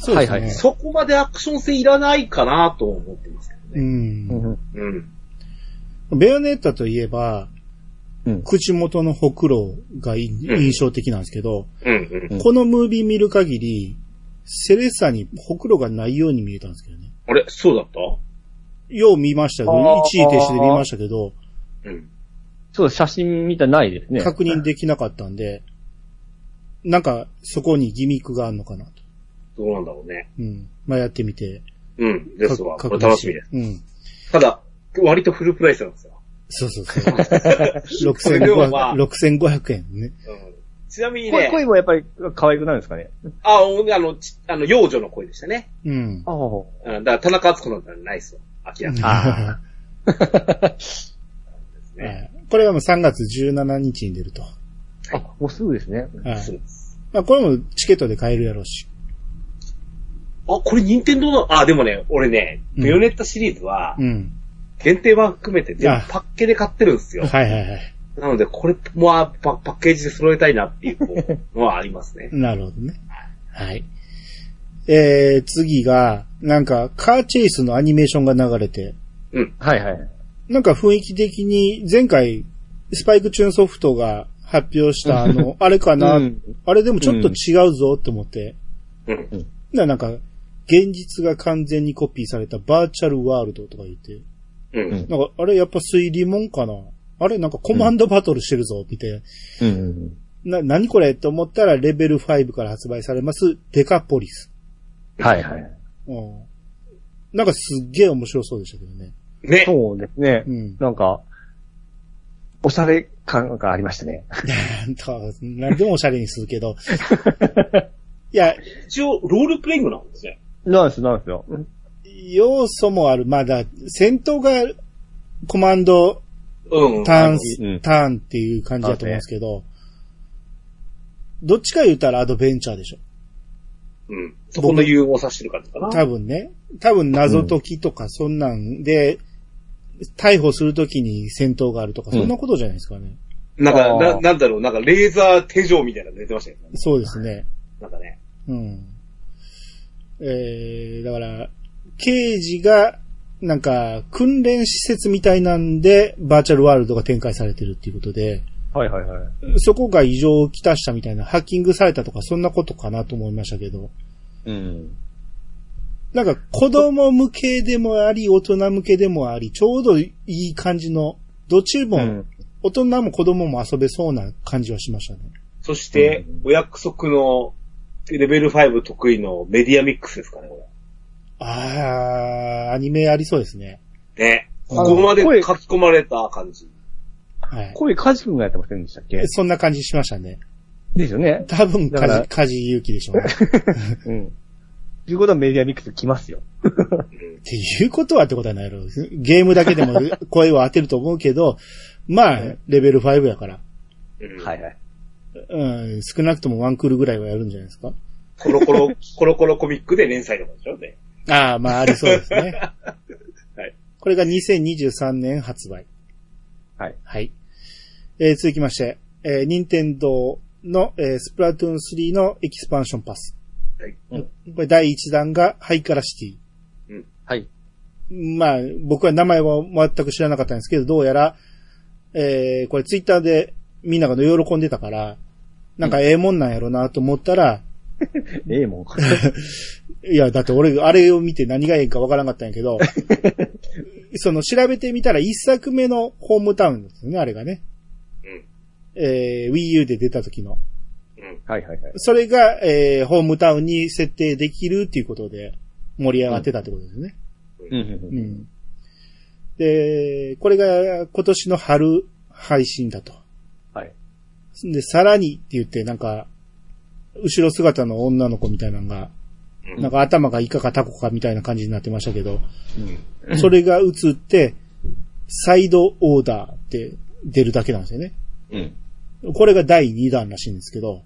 そうですね。はいはいそこまでアクション性いらないかなと思ってますけどうね。ん。うん。うん。ベヨネッタといえば、うん。口元のほくろがいうん印象的なんですけど、うん、うん。このムービー見る限り、セレッサにほくろがないように見えたんですけどね。あれ？そうだった？よう見ましたけど、一時停止で見ましたけど、うん。そう、写真見たらないですね。確認できなかったんで、なんか、そこにギミックがあるのかなと。どうなんだろうね。うん。まあ、やってみて。うん。ですわ。こかれ楽しみです。うん。ただ、割とフルプライスなんですよ。そうそうそう。それでもまあ6500 6500円ね。うん。ちなみに声ね、声もやっぱり可愛くなるんですかね？あ、あの、ちあの、幼女の声でしたね。うん。ああ。うん。だから、田中敦子なんてないですよ。明らかに。あですはね。いこれはもう3月17日に出ると。あ、もうすぐですね。はい。まあ、これもチケットで買えるやろうし。あ、これ任天堂の、あ、でもね、俺ね、うんベヨネッタシリーズはう、ん。限定版含めて全あ部パッケで買ってるんですよ。はいはいはい。なので、これもあパパッケージで揃えたいなっていうのはありますね。なるほどね。はい。えー、次が、なんか、カーチェイスのアニメーションが流れて、うん。はいはい。なんか雰囲気的に、前回、スパイクチューンソフトが発表した あの、あれかな、うんあれでもちょっと違うぞって思って、うん。ななんか、現実が完全にコピーされたバーチャルワールドとか言って、うん。うんなんか、あれやっぱ推理もんかな？あれなんかコマンドバトルしてるぞ、みたいな。うん。な、何これと思ったらレベル5から発売されますデカポリス。はいはい。うん。なんかすっげえ面白そうでしたけどね。ね。そうですねう。ん。なんか、おしゃれ感がありましたね。なんでもおしゃれにするけど。いや、一応、ロールプレイングなんですね。なんです、なんですよ。要素もある。まだ、戦闘がコマンド、うん。ターン、うんターンっていう感じだと思うんですけど、どっちか言ったらアドベンチャーでしょ。うん。そこの融合させてる感じかな。多分ね。多分謎解きとかそんなんで、逮捕するときに戦闘があるとか、そんなことじゃないですかね。なんか、あーな、なんだろう、なんかレーザー手錠みたいなの出てましたよね。そうですね。なんかね。うん。えー、だから、刑事が、なんか、訓練施設みたいなんで、バーチャルワールドが展開されてるっていうことで、はいはいはい。そこが異常をきたしたみたいな、ハッキングされたとか、そんなことかなと思いましたけど、うん。なんか、子供向けでもあり、大人向けでもあり、ちょうどいい感じの、どっちも、うん大人も子供も遊べそうな感じはしましたね。そして、お約束の、レベル5得意のメディアミックスですかね、こあー、アニメありそうですね。れ。ね。ここまで書声き込まれた感じ。はい。声カジ君がやってませんでしたっけ？そんな感じしましたね。ですよね。多分、カジ、カジ勇気でしょうね。うん。ということはメディアミックス来ますよ。っていうことはってことはないやろ。ゲームだけでも 声を当てると思うけど、まあ、レベル5やから。うんはいはい。うん、少なくともワンクールぐらいはやるんじゃないですか。コロコロ、コロコロコミックで連載とかでしょね。ああ、まあ、ありそうですね。はい。これが2023年発売。はい。はい。えー続きまして、えー、任天堂の、えースプラトゥーン3のエキスパンションパス。はい。これ第1弾がハイカラシティ。はい。まあ、僕は名前は全く知らなかったんですけど、どうやら、えー、これツイッターでみんなが喜んでたから、なんかええもんなんやろなと思ったら、ええもん。いや、だって俺、あれを見て何がええかわからなかったんやけど、その調べてみたら一作目のホームタウンですよね、あれがね。うん。えー、Wii U で出た時の。うん。はいはいはい。それが、えー、ホームタウンに設定できるっていうことで盛り上がってたってことですね。うんう。ん。で、これが今年の春配信だと。はい。で、さらにって言って、なんか、後ろ姿の女の子みたいなのが、うんなんか頭がイカかタコかみたいな感じになってましたけど、うん。それが映って、サイドオーダーって出るだけなんですよね。うん。これが第2弾らしいんですけど、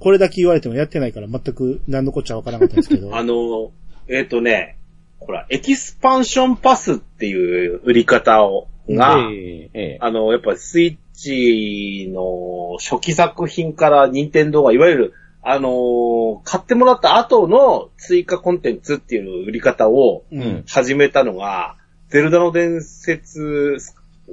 これだけ言われてもやってないから全く何のこっちゃわからなかったんですけど。あの、えっ、とね、ほら、エキスパンションパスっていう売り方を、が、ええええあの、やっぱスイッチの初期作品から任天堂がいわゆる、あのー買ってもらった後の追加コンテンツっていう売り方をううんん。始めたのが、ゼルダの伝説、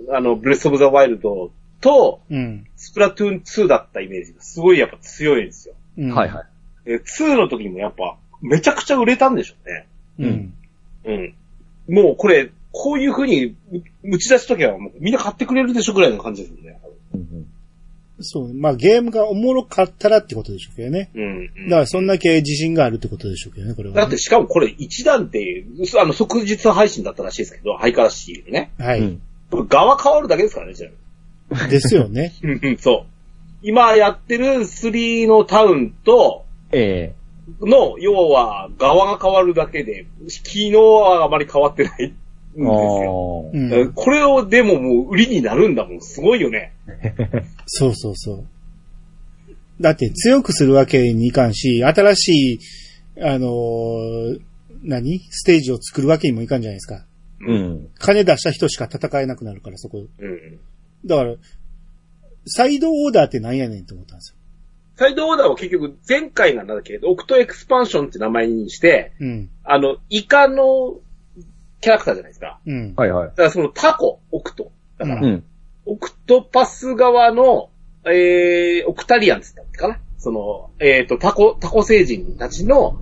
あの、ブレスオブザワイルドと、うん。スプラトゥーン2だったイメージがすごいやっぱ強いんですよ。うん。はいはい。で2の時にもやっぱ、めちゃくちゃ売れたんでしょうね。うん。うん。もうこれ、こういう風に打ち出すときはもうみんな買ってくれるでしょぐらいの感じですよね。そう。まあゲームがおもろかったらってことでしょうけどね。うん。だからそんだけ自信があるってことでしょうけどね、これは、ね。だってしかもこれ一段って、あの、即日配信だったらしいですけど、ハイカラシールね。はい、うん側変わるだけですからね、ちなみにですよね。うんうんそう。今やってる3のタウンと、えの、要は、側が変わるだけで、機能はあまり変わってないんですえよ。あうん。これをでももう売りになるんだもん。すごいよね。そうそうそう。だって強くするわけにいかんし、新しい、あのー何？ステージを作るわけにもいかんじゃないですか。うん。金出した人しか戦えなくなるから、そこ。うん。だから、サイドオーダーってなんやねんって思ったんですよ。サイドオーダーは結局前回がなんだっけオクトエクスパンションって名前にして、うん。あの、イカのキャラクターじゃないですか。うん。はいはいだ。からそのタコ、オクト。だから、うん。オクトパス側の、えー、オクタリアンつったっけかなその、えっ、と、タコ、タコ星人たちの、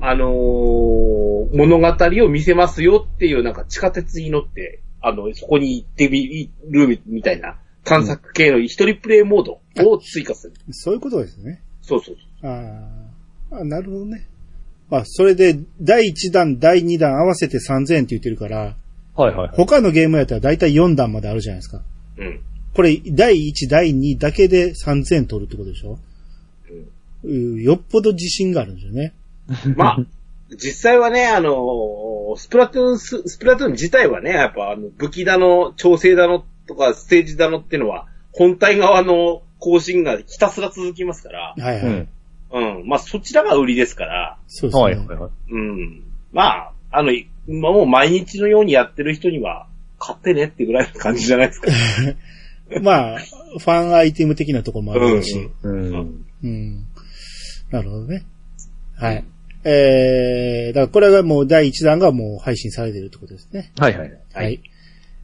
あのー物語を見せますよっていうなんか地下鉄に乗って、あの、そこに行ってみるみたいな探索系の一人プレイモードを追加する。そういうことですね。そうそうそう。あーあ、なるほどね。まあ、それで、第1弾、第2弾合わせて3000円って言ってるから、はいはい。他のゲームやったら大体4弾まであるじゃないですか。うん。これ、第1、第2だけで3000円取るってことでしょ、うん、よっぽど自信があるんですよね。まあ、実際はね、あのースプラトゥーンス、スプラトゥーン自体はね、やっぱあの武器だの、調整だのとかステージだのっていうのは、本体側の更新がひたすら続きますから、はいはい。うん。うん。まあそちらが売りですから、そうですね。はいはいはい。うん。まあ、あの、まあもう毎日のようにやってる人には、買ってねってぐらいの感じじゃないですか。まあ、ファンアイテム的なところもあるし。うん。うん。なるほどね。はい。えー、だからこれがもう第1弾がもう配信されているってことですね。はいはい。はい。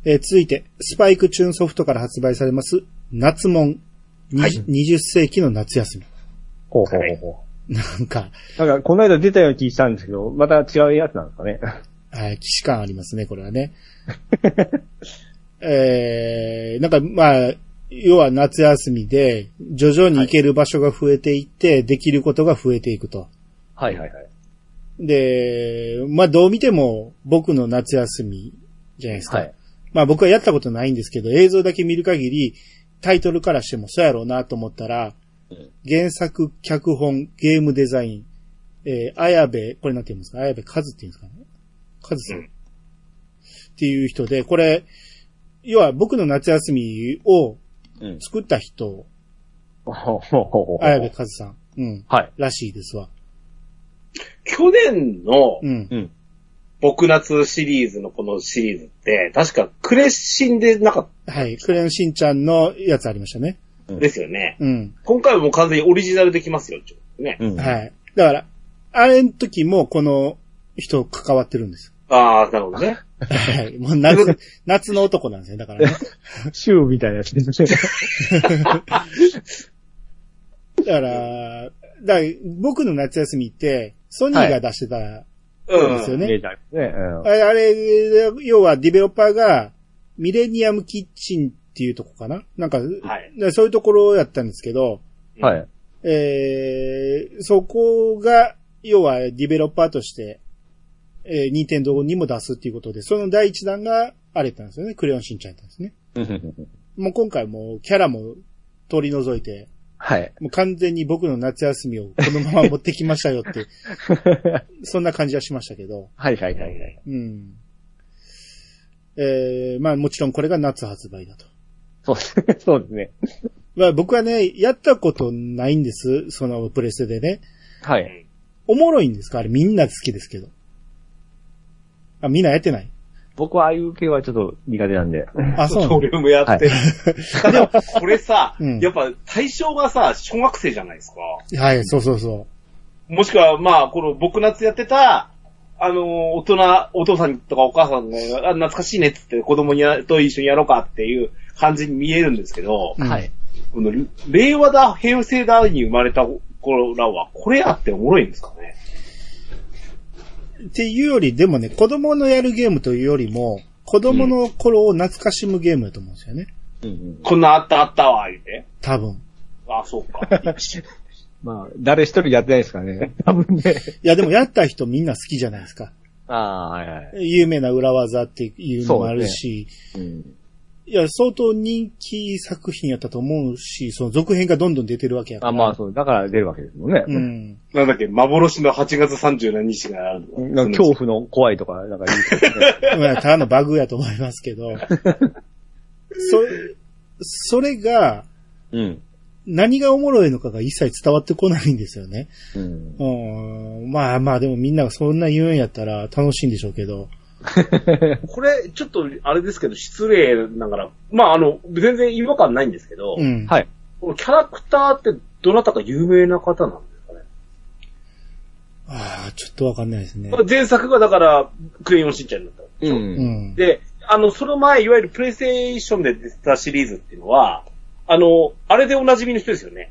えー続いて、スパイクチューンソフトから発売されます、夏モン、にはい20世紀の夏休み。ほうほうほうほなんか、う。なんか、この間出たような気したんですけど、また違うやつなんですかね。はい、騎士感ありますね、これはね。えー、なんか、まあ、要は夏休みで、徐々に行ける場所が増えていって、できることが増えていくと。はいはいはい。で、まあどう見ても僕の夏休みじゃないですか。はい。まあ僕はやったことないんですけど、映像だけ見る限り、タイトルからしてもそうやろうなと思ったら、原作、脚本、ゲームデザイン、えー、綾部、これなんて言うんですか？綾部和って言うんですかね？和さん。うんっていう人で、これ、要は僕の夏休みをうん。作った人、ほうほうほうほう。綾部和さん、うん、はい。らしいですわ。去年のうん。うん。僕夏シリーズのこのシリーズって、確かクレッシンでなかっはい。クレヨンしんちゃんのやつありましたね。たですよね。うん。今回はもう完全にオリジナルできますよ、ちょね。うん。はい。だから、あれの時もこの人関わってるんです。ああ、なるほどね。はい。もう夏、夏の男なんですね。だからね。シューみたいなやつですね。だから、だから僕の夏休みって、ソニーが出してた、うですよん。ね。うんあれ、あれ要はディベロッパーが、ミレニアムキッチンっていうとこかななんか、はいでそういうところやったんですけど、はい。えー、そこが、要はディベロッパーとして、えー、ニンテンドーにも出すっていうことで、その第一弾があれたんですよね。クレヨンしんちゃんやったんですね。もう今回もうキャラも取り除いて、はい。もう完全に僕の夏休みをこのまま持ってきましたよって、そんな感じはしましたけど、はいはいはいはい。うん。えー、まあもちろんこれが夏発売だと。そうですね。そうですね。まあ僕はね、やったことないんです。そのプレステでね。はい。おもろいんですか？あれみんな好きですけど。あ、みんなやってない？僕はああいう系はちょっと苦手なんで。あ、そうなの俺もやってる。でも、これさ、うんやっぱ対象がさ、小学生じゃないですか。はい、そうそうそもしくは、まあ、この僕夏やってた、あの、大人、お父さんとかお母さんが、あ懐かしいねっつって子供にやと一緒にやろうかっていう感じに見えるんですけど、うんはい。この令和だ、平成だに生まれた頃らは、これやっておもろいんですかね？っていうより、でもね、子供のやるゲームというよりも、子供の頃を懐かしむゲームだと思うんですよね。うんうん。こんなあったあったわ、言うて。多分。あ、そうか。まあ、誰一人やってないですからね。多分ね。いや、でもやった人みんな好きじゃないですか。ああ、はいはい。有名な裏技っていうのもあるし、うん。いや、相当人気作品やったと思うし、その続編がどんどん出てるわけやから。あ、まあそう、だから出るわけですもんね。うん。なんだっけ、幻の8月37日があるの。なんか恐怖の怖いとか、なんか言うけどね。まあ、ただのバグやと思いますけど、それ、それが、うん。何がおもろいのかが一切伝わってこないんですよね。うん。うん。まあまあ、でもみんながそんな言うんやったら楽しいんでしょうけど。これ、ちょっと、あれですけど、失礼ながら、まあ、あの、全然違和感ないんですけど、うん。はい。このキャラクターってどなたか有名な方なんですかね？ああ、ちょっとわかんないですね。これ前作がだから、クレヨンしんちゃんになったんでしょ？う。うんん。で、あの、その前、いわゆるプレイステーションで出てたシリーズっていうのは、あの、あれでおなじみの人ですよね。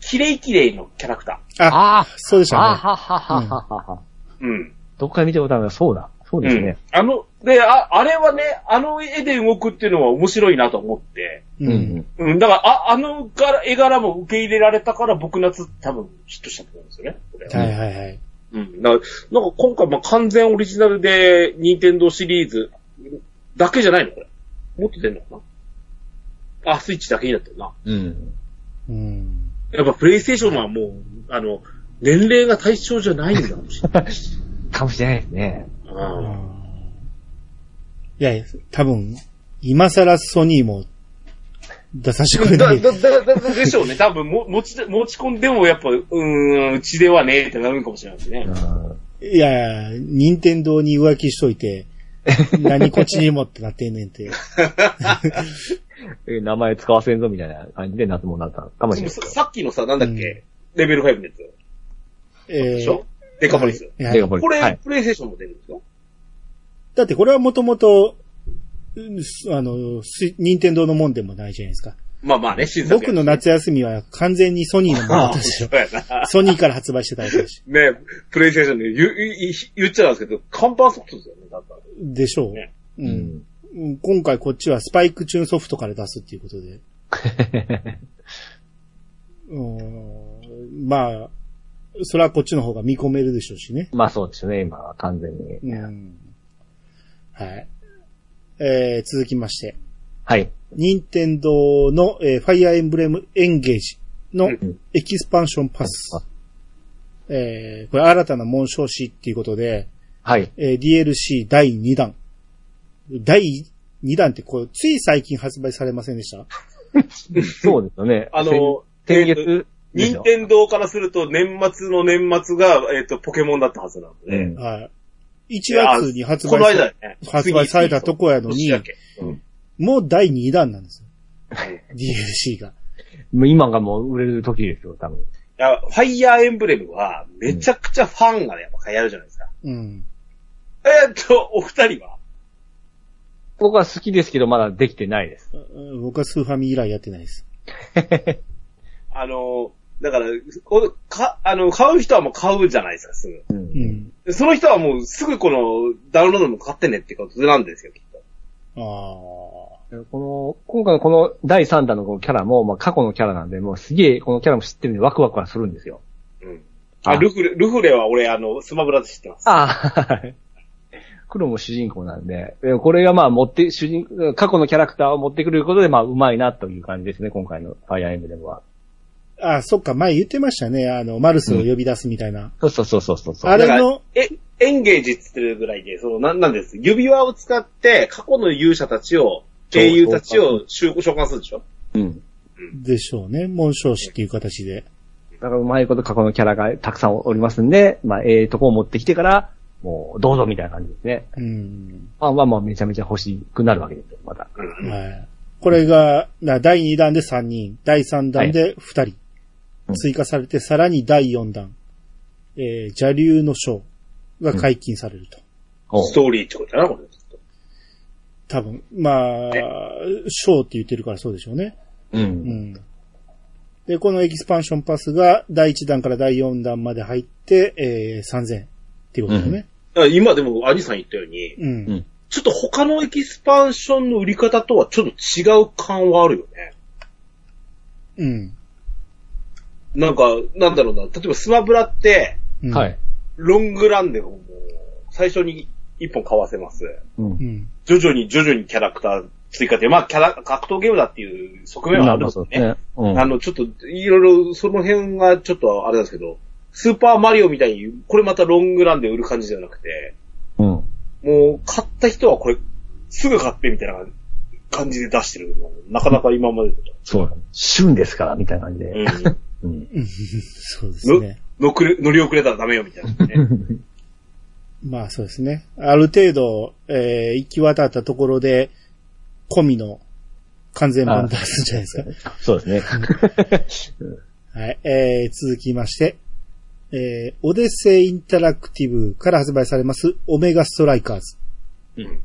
キレイキレイのキャラクタあ、ああ、そうでしたね。あははははは。ー。うん。どっかで見たことあるな。そうだ。そうですうんね。。あの、で、あ、あれはね、あの絵で動くっていうのは面白いなと思って。う。うんん。うん、だから、あ、あの柄絵柄も受け入れられたから、僕夏多分ヒットしたと思うんですよね。はいはいはい。うん。だから、なんか今回、まあ、完全オリジナルで、ニンテンドーシリーズだけじゃないの？これ。もっと出んのかな？あ、スイッチだけになってるな。うん。うん。やっぱプレイステーションはもう、あの、年齢が対象じゃないんだもしれない。かもしれないですね。うんいやいや、多分、今更ソニーも出させてくれだ、ない。だ、だ、だ、でしょうね。多分、も、持ち、持ち込んでもやっぱ、うーん、うちではねえってなるかもしれないですね。いや任天堂に浮気しといて、何こっちにもってなってんねんって。え名前使わせんぞみたいな感じで夏もなったかもしでもれないささっきのさ、なんだっけ、レベル5のやつ。えでしょ？デカポリス。いやデカポリスこれ、はい。プレイステーションも出るんですよ。だってこれはもともと、うんあの、ス任天堂のもんでもないじゃないですか。まあまあね、新作や僕の夏休みは完全にソニーのものだったでし。ソニーから発売してたわけだし。ね、プレイステーションで言う言い言っちゃうんですけど、看板ソフトですよね、だったら。でしょう。ねう。うんん。うん今回こっちはスパイクチューンソフトから出すっていうことで。うんまあ、それはこっちの方が見込めるでしょうしね。まあそうですね、今は完全に。うん。はい。えー、続きまして。はい。任天堂の、えーファイアーエンブレムエンゲージのうんエキスパンションパス。えー、これ新たな紋章士っていうことで、はい。えー DLC 第2弾。第2弾ってこう、つい最近発売されませんでした？そうですよね。あの、先えーと月。任天堂からすると年末の年末が、えっ、と、ポケモンだったはずなので。うんはい。1月に発売ね。発売されたとこやのにうんもう第2弾なんですよ。DLC が。もう今がもう売れる時ですよ、多分。いや、ファイヤーエンブレムは、めちゃくちゃファンがやっぱ流行るじゃないですか。うん。えーっと、お二人は？僕は好きですけど、まだできてないです。僕はスーファミ以来やってないです。あの、だから、こか、あの、買う人はもう買うじゃないですか、すぐ。う。うんその人はもうすぐこの、ダウンロードも買ってねってことなんですよ、きっと。ああ。この、今回のこの第3弾のこのキャラも、まあ過去のキャラなんで、もうすげえこのキャラも知ってるんでワクワクはするんですよ。うん。あ、あルフレ、ルフレは俺、あの、スマブラで知ってます。ああ、はい。黒も主人公なんで、でこれがまあ持って、主人、過去のキャラクターを持ってくることで、まあうまいなという感じですね、今回のファイアーエンブレムは。あ、そっか、前言ってましたね。あの、マルスを呼び出すみたいな。そうそうそうそうそうそう。あれの、え、エンゲージって言ってるぐらいで、その、なんなんです。指輪を使って、過去の勇者たちを、英雄たちを召召喚するでしょうん。でしょうね。紋章紙っていう形で。だからうまいこと過去のキャラがたくさんおりますんで、まあええとこを持ってきてから、もうどうぞみたいな感じですね。うん。まあまあまあめちゃめちゃ欲しくなるわけですよ、また。うん。はい。これが、な第2弾で3人、第3弾で2人、うん追加されて、さらに第4弾、えー、邪竜の章が解禁されると。ストーリーってことだな、これ。多分、まあ、章って言ってるからそうでしょうね。う。うんん。で、このエキスパンションパスが第1弾から第4弾まで入って、えー、3000っていうことでね。あ今でも兄さん言ったように、うん。ちょっと他のエキスパンションの売り方とはちょっと違う感はあるよね。うん。なんか、なんだろうな、例えばスマブラって、うんはい。。ロングランでもう、最初に一本買わせます。うんう。ん。徐々に徐々にキャラクター追加で、まあ、キャラ、格闘ゲームだっていう側面はあるんですよね。ね。うん。あの、ちょっと、いろいろ、その辺がちょっとあれなんですけど、スーパーマリオみたいに、これまたロングランで売る感じじゃなくて、うん。もう、買った人はこれ、すぐ買ってみたいな感じで出してるの。なかなか今までと。そう。旬ですから、みたいな感じで。うん。うん。う んそうですね。乗くれ乗り遅れたらダメよみたいなね。まあそうですね。ある程度、えー行き渡ったところで、込みの完全版出すんじゃないですか。そうですね。はい。えー続きまして、えーオデッセイインタラクティブから発売されます、オメガストライカーズ。うん。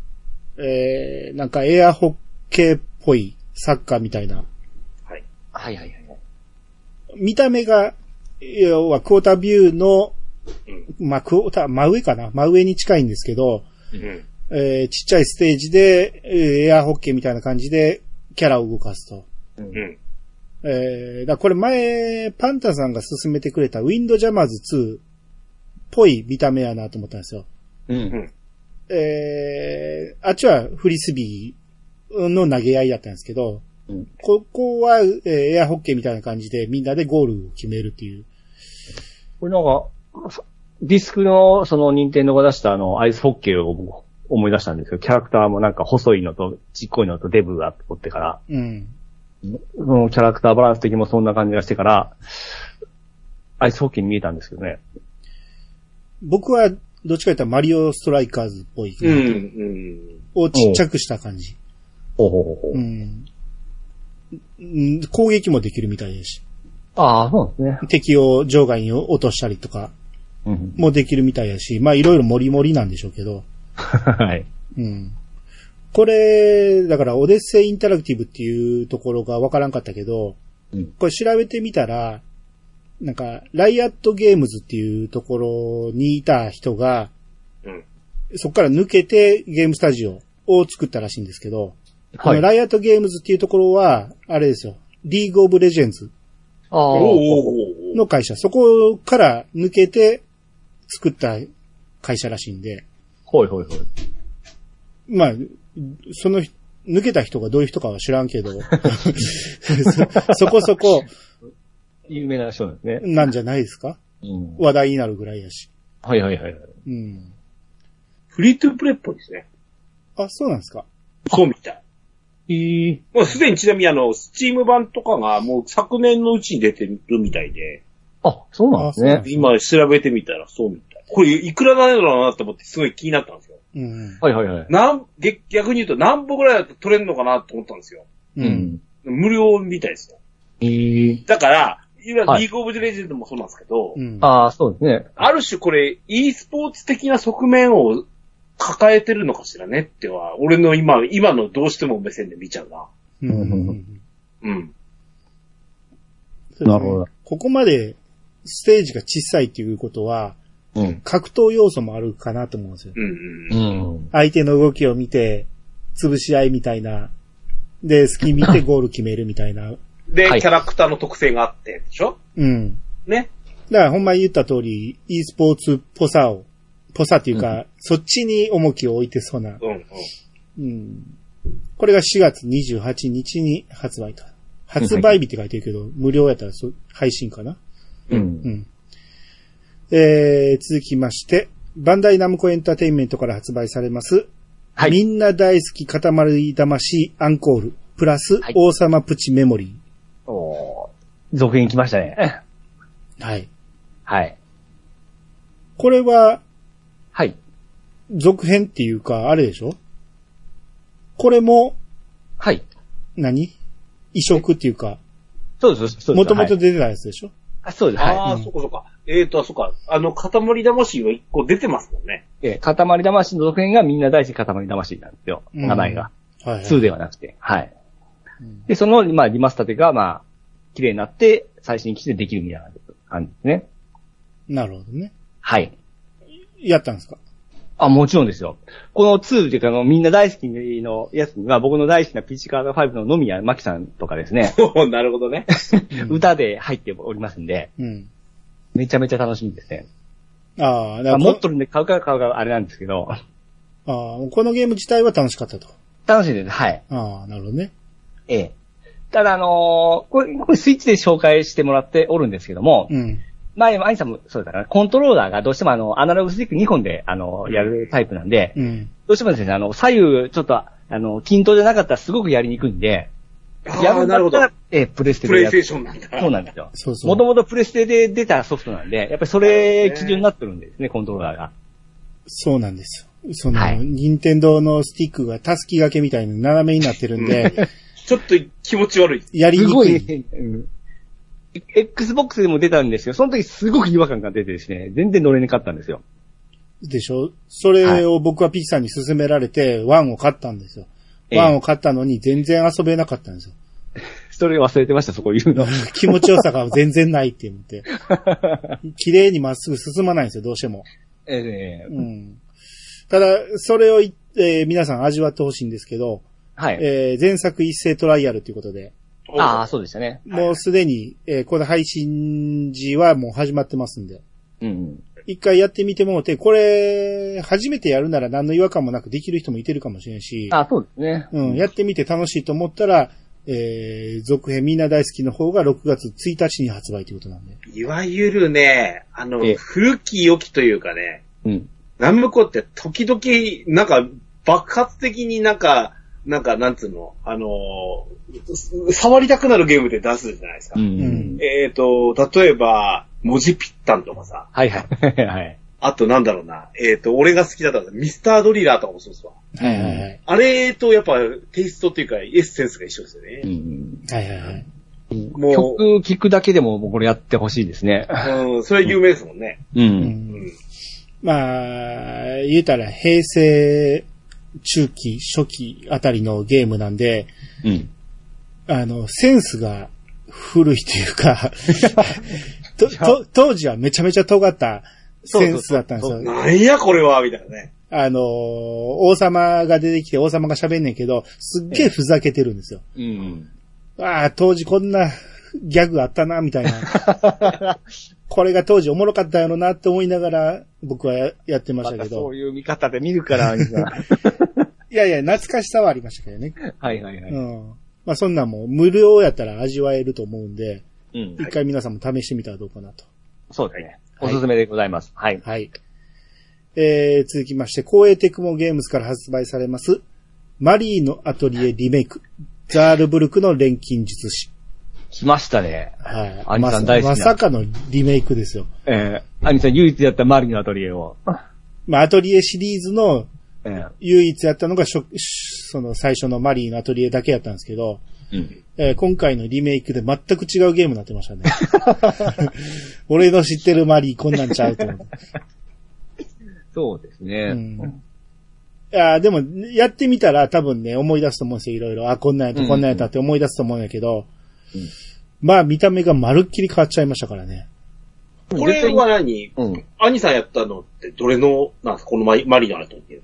えーなんかエアホッケーっぽいサッカーみたいな。はい。はいはいはい。見た目が、要はクォータービューの、うん。まあ、クォーター、真上かな？真上に近いんですけど、うん。えーちっちゃいステージで、えーエアホッケーみたいな感じでキャラを動かすと。うんうん。えーだこれ前、パンタさんが勧めてくれたウィンドジャマーズ2っぽい見た目やなと思ったんですよ。うん。えーあっちはフリスビーの投げ合いだったんですけど、うんここは、えーエアホッケーみたいな感じでみんなでゴールを決めるっていう。これなんか、ディスクの、その、任天堂が出したあの、アイスホッケーを僕思い出したんですけど、キャラクターもなんか細いのと、ちっこいのとデブがおってから、うん。そのキャラクターバランス的もそんな感じがしてから、アイスホッケーに見えたんですけどね。僕はどっちかというとマリオストライカーズっぽい、うん。うん。をちっちゃくした感じ。ほうほうほう。うん。うん攻撃もできるみたいですし。ああ、そうですね。敵を場外に落としたりとかうん。もできるみたいやし、まあいろいろモリモリなんでしょうけど。はい。うん。これ、だからオデッセイインタラクティブっていうところがわからんかったけど、うんこれ調べてみたら、なんか、ライアットゲームズっていうところにいた人が、うん。そこから抜けてゲームスタジオを作ったらしいんですけど、こはい。のライアットゲームズっていうところは、あれですよ、リーグオブレジェンズああ。おーおーおーの会社、そこから抜けて作った会社らしいんで、ほいほいほい。まあ、その、抜けた人がどういう人かは知らんけど、そ そこそこ有名な人なんですね。なんじゃないですか？うん。話題になるぐらいやし。はいはいはいはい。うん。フリートゥープレイっぽいですね。あ、そうなんですか？そうみたい。いい。もうすでにちなみにあの、スチーム版とかがもう昨年のうちに出てるみたいで、あ、そうなんですね。今調べてみたらそうみたい。これいくらなんだろうなと思ってすごい気になったんですよ。うん。はいはいはい。なん、逆逆に言うと何歩ぐらいだと取れるのかなと思ったんですよ。う。うんん。無料みたいですよ。いい。だから、いわゆはいるリーグオブレジェンドもそうなんですけど、うん。ああ、そうですね。ある種これ e スポーツ的な側面を抱えてるのかしらねっては、俺の今、今のどうしても目線で見ちゃうな。うんうんうんうん。なるほど。ここまでステージが小さいっていうことは、うん。格闘要素もあるかなと思うんですよ。うんうん。うん。相手の動きを見て、潰し合いみたいな。で、隙見て ゴール決めるみたいな。で、はいキャラクターの特性があって、でしょ？うん。ね。だからほんまに言った通り、e スポーツっぽさを、ぽさっていうか、そっちに重きを置いてそうな。うんうん。うん。これが4月28日に発売と。発売日って書いてるけど、無料やったらそ配信かなう。うんん。えー、続きまして、バンダイナムコエンターテインメントから発売されます、はい。みんな大好き塊魂アンコール、プラスはい王様プチメモリおー続編来ましたね。ー。はい。はい。これは、はい。続編っていうか、あれでしょ？これも、はい。何？移植っていうか、そうです、そうです。もともとはい出てたやつでしょ、あそうです。あはあ、そっかそっか。えーと、そっか。あの、塊魂は一個出てますもんね。い。え、塊魂の続編がみんな大好き塊魂なんですよ。うん名前が。はい、はい。2ではなくて。はいうん。で、その、まあ、リマスターが、まあ、綺麗になって、最新機種でできるみたいな感じですね。なるほどね。はい。やったんですか？あ、もちろんですよ。この2っていうか、あの、みんな大好きのやつには、僕の大好きなピーチカード5の野宮真紀さんとかですね、なるほどね。歌で入っておりますんで、うん。めちゃめちゃ楽しみですね。ああ、だまあ、からこ持っとるんで買うか買うかあれなんですけど、ああこのゲーム自体は楽しかったと。楽しいです。はい。ああ、なるほどね。ええ。ただ、あのーこれ、これスイッチで紹介してもらっておるんですけども、うん。前、アニさんもそうだから、コントローラーがどうしてもあの、アナログスティック2本で、あの、やるタイプなんで、うん。どうしてもですね、あの、左右、ちょっと、あの、均等じゃなかったらすごくやりにくいんで、やるほどるんだった。ら、ええ、プレステプレイステー。ションなんだ。そうなんですよ。そうそう。もともとプレステで出たソフトなんで、やっぱりそれ基準になってるんですね、コントローラーが。そうなんですよ。その、はい任天堂のスティックがタスキ掛けみたいに斜めになってるんで、ちょっと気持ち悪い。やりにくい。うん。Xbox でも出たんですよ。その時すごく違和感が出てですね、全然乗れなかったんですよ。でしょ？それを僕はピッチさんに勧められて、ワンを買ったんですよ。ええワンを買ったのに全然遊べなかったんですよ。それ忘れてました、そこ言うの。気持ちよさが全然ないって言って。綺麗にまっすぐ進まないんですよ、どうしても。ええうん。ただ、それをい、えー皆さん味わってほしいんですけど、はい。えー前作一斉トライアルということで、ああ、そうでしたね。もうすでに、えーこの配信時はもう始まってますんで、うん。一回やってみてもうて、これ、初めてやるなら何の違和感もなくできる人もいてるかもしれんし、あそうですね。うん、やってみて楽しいと思ったら、えー、続編みんな大好きの方が6月1日に発売ということなんで。いわゆるね、あのええ、古き良きというかね、うん。ナムコって時々、なんか、爆発的になんか、なんか、なんつうの、あのー触りたくなるゲームで出すじゃないですか。うん。えっ、と、例えば、文字ぴったんとかさ、はいはい。はい。あとなんだろうな、えっ、と、俺が好きだったミスタードリラーとかもそうですわ。はいはいはい。あれとやっぱテイストっていうかエッセンスが一緒ですようね。ん。はいはいはい。もう曲聴くだけでももうこれやってほしいですね。うん、それは有名ですもんね。う。うん。うんん。まあ、言うたら平成中期、初期あたりのゲームなんで、うん。あの、センスが古いというか、とと当時はめちゃめちゃ尖ったセンスだったんですよ。なんやこれは、みたいなね。あのー、王様が出てきて王様が喋んねんけど、すっげえふざけてるんですよ。うん。ああ、当時こんなギャグあったな、みたいな。これが当時おもろかったやろなって思いながら僕はややってましたけどまたそう。いう見方で見るから、いやいや、懐かしさはありましたけどね。はいはいはい。うん。まあそんなんも無料やったら味わえると思うんで、うん。一回皆さんも試してみたらどうかなと。そうですね。はいおすすめでございます。はい。はい。えー、続きまして、光栄テクモゲームズから発売されます、マリーのアトリエリメイク、ザールブルクの錬金術師。来ましたね。はい。兄さんま大好きなまさかのリメイクですよ。えー、兄さん唯一やったマリのアトリエを。まあ、アトリエシリーズのえー唯一やったのがしょ、その最初のマリーのアトリエだけやったんですけど、うん。えー今回のリメイクで全く違うゲームになってましたね。俺の知ってるマリーこんなんちゃうと思って。そうですね。うんいやーでも、やってみたら多分ね、思い出すと思うんですよ、いろいろ。あ、こんなんやった、こんなんやったって思い出すと思うんやけど、うんまあ見た目がまるっきり変わっちゃいましたからね。これは何？うん。兄さんやったのってどれの、なんですか？このマリマリーのあれとって。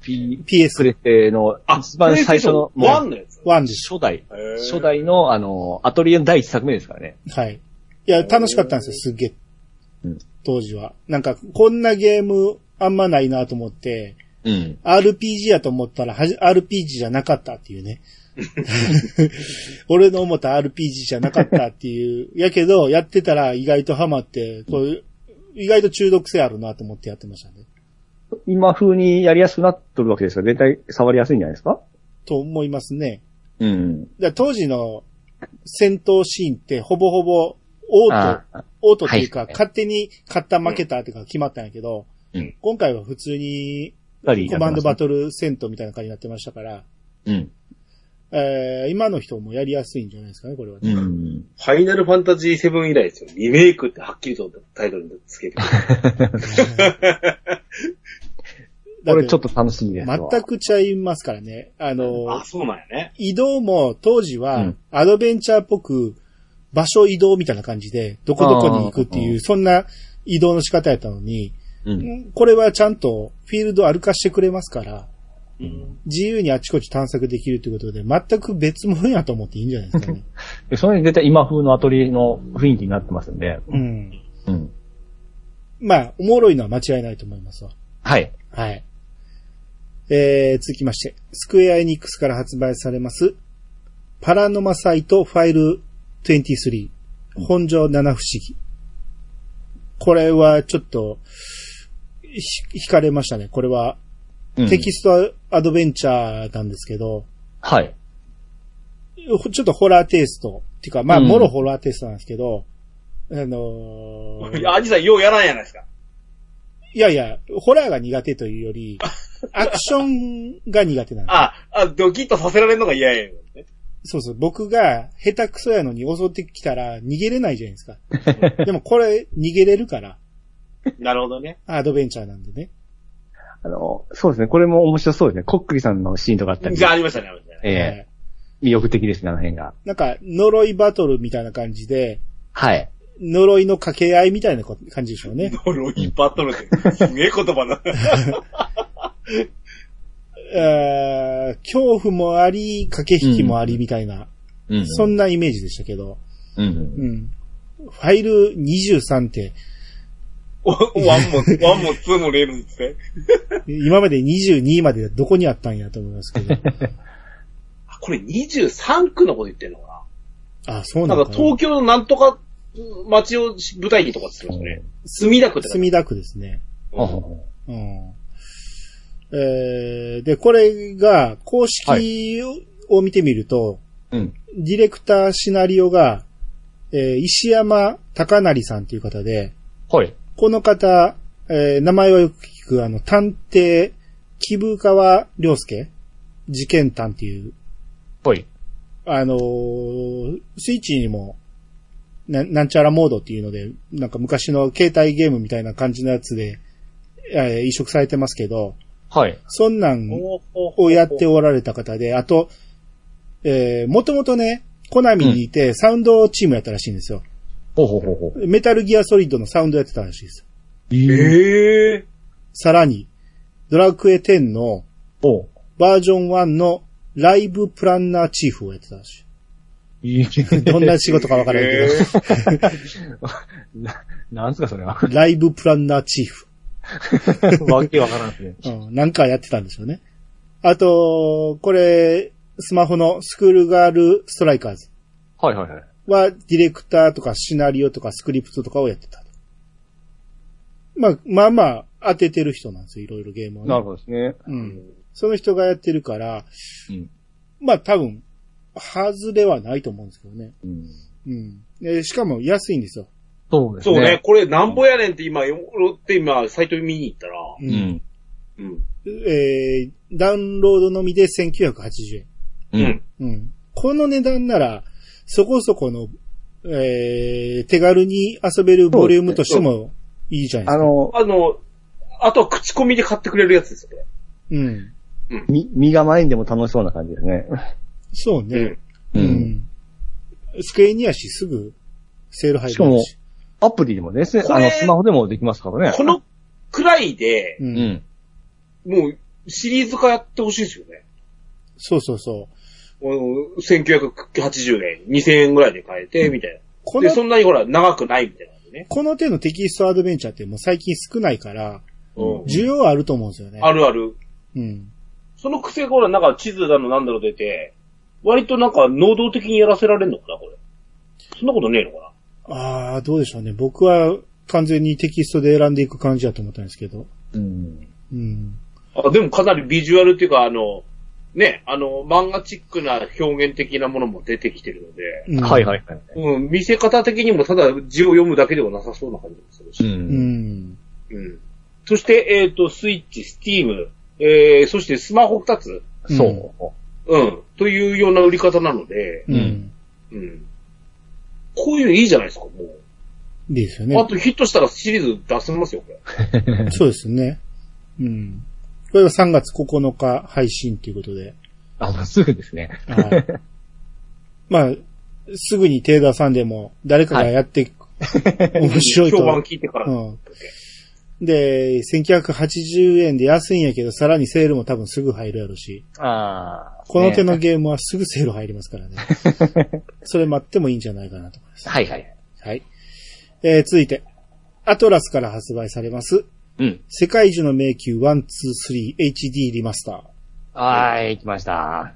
P、PS プレステの一番最初の、ワンのやつ。ワンです。初代。初代の、あの、アトリエの第一作目ですからね。はい。いや、楽しかったんですよ、すっげえうん。当時は。なんか、こんなゲームあんまないなと思って、うん。RPG やと思ったらはじ、RPG じゃなかったっていうね。俺の思った RPG じゃなかったっていう。やけど、やってたら意外とハマって、こう意外と中毒性あるなと思ってやってましたね。今風にやりやすくなっとるわけですか？ら、絶対触りやすいんじゃないですか？と思いますね。うん。だ当時の戦闘シーンってほぼほぼオートあ、オートっていうか、はい勝手に勝った負けたっていうか決まったんやけど、うん今回は普通にコマンドバトトル戦闘みたいな感じになってましたから、うん。えー今の人もやりやすいんじゃないですかね、これは、ねうん。ファイナルファンタジー7以来ですよ。リメイクってはっきりとタイトルにつけて。だってこれちょっと楽しみですわ。全くちゃいますからね。あの、あ、そうなんやね。移動も当時はうんアドベンチャーっぽく場所移動みたいな感じで、どこどこに行くっていう、そんな移動の仕方やったのに、うん。これはちゃんとフィールド歩かしてくれますから、うん自由にあちこち探索できるということで、全く別物やと思っていいんじゃないですかね。で それに絶対今風のアトリエの雰囲気になってますんで。うん。うん。まあ、おもろいのは間違いないと思いますわ。はい。はい。えー、続きまして、スクエアエニックスから発売されます、パラノマサイトファイル23、本所七不思議。これはちょっと、ひ惹かれましたね。これは、うんテキストアドベンチャーなんですけど、はい。ちょっとホラーテイスト。っていうか、まあ、うんもろホラーテイストなんですけど、あのーいや、アジさんようやらんやないですか。いやいや、ホラーが苦手というより、アクションが苦手なんです。あ、あ、ドキッとさせられるのが嫌やよ、ね。そうそう。僕が下手くそやのに襲ってきたら逃げれないじゃないですか。でもこれ逃げれるから、なるほどね。アドベンチャーなんでね。あの、そうですね。これも面白そうですね。コックリさんのシーンとかあったり。じゃあ、ありましたね、ありましたね。ええはい魅力的ですね、あの辺が。なんか、呪いバトルみたいな感じで、はい。呪いの掛け合いみたいなこ感じでしょうね。呪いバトルって、すげえ言葉だ。えー恐怖もあり、駆け引きもありみたいな、うんそんなイメージでしたけど、うんうんうん。ファイル23って、 one も、 one も two もレールんですね。今まで22までどこにあったんやと思いますけど。あこれ23区のこと言ってんのかあ、そうななのかな。なんか東京のなんとか街を舞台にとかって言ってますね。墨田区っ墨田区ですね。ほうほうほうん。えーで、これが、公式を見てみると、ううん。ディレクターシナリオが、えー石山隆成さんという方で、はい。この方、えー名前をよく聞く、あの、探偵、木部川良介事件探っていう、はい。あのースイッチにもな、なんちゃらモードっていうので、なんか昔の携帯ゲームみたいな感じのやつで、えー移植されてますけど、はい。そんなんおをやっておられた方で、あと、えー、もともとね、コナミにいて、サウンドチームやったらしいんですよ。ほうほうほうほう。メタルギアソリッドのサウンドやってたらしいです。ええさらに、ドラクエ10の。バージョン1のライブプランナーチーフをやってたらしい。どんな仕事かわからないけど、な、なんすかそれは。ライブプランナーチーフ。わけわからんですね。うん、なんかやってたんですよね。あと、これ、スマホのスクールガールストライカーズはいはいはい。は、ディレクターとかシナリオとかスクリプトとかをやってたと。まあ、まあまあ、当ててる人なんですよ、いろいろゲームを、ね。なるほどですね。うん。その人がやってるから、うん。まあ多分、外れはないと思うんですけどね。うん。うん。でしかも安いんですよ。そうですね。そうね、これなんぼやねんって今、俺って今、サイト見に行ったら、う。うんん。うん。えー、ダウンロードのみで1980円。ううんん。。うん。この値段なら、そこそこの、えー、手軽に遊べるボリュームとしてもいいじゃないですか。あの、あの、あとは口コミで買ってくれるやつですよ、これ。うん。み、身構えんでも楽しそうな感じですね。そうね。ううんん。スクエニやし、すぐ、セール入るし。アプリでもですね、これあの、スマホでもできますからね。このくらいで、う。うんん。もう、シリーズ化やってほしいですよね。そうそうそう。もう1980円、2000円ぐらいで買えて、みたいな。で、この、そんなにほら、長くないみたいなんでね。この手のテキストアドベンチャーってもう最近少ないから、うん。需要はあると思うんですよね。あるある。うん。その癖がほら、なんか地図だのなんだろう出て、割となんか能動的にやらせられんのかな、これ。そんなことねえのかああ、どうでしょうね。僕は完全にテキストで選んでいく感じだと思ったんですけど。うん。うん。な。あ、でもかなりビジュアルっていうか、あの、ね、あの、漫画チックな表現的なものも出てきてるので、うんはいはいはい。うん、見せ方的にもただ字を読むだけではなさそうな感じもするし。う。うんん。うん。そして、えっ、と、スイッチ、スティーム、えー、そしてスマホ二つ、そう。うん、というような売り方なので、う。うんんうん。こういうのいいじゃないですか、もう。いいですよねあ。とヒットしたらシリーズ出せますよ、これ。そうですね。うん。これが3月9日配信ということで。あ、もうすぐですね。はい。まあ、すぐに手出さんでも、誰かがやって、面白いと。評判聞いてから。うん。で、1980円で安いんやけど、さらにセールも多分すぐ入るやろし。ああ。この手のねゲームはすぐセール入りますからね。それ待ってもいいんじゃないかなと思います。はいはい。はい。えー、続いて、アトラスから発売されます、うん。世界中の迷宮 123HD リマスター。はーい、来ました。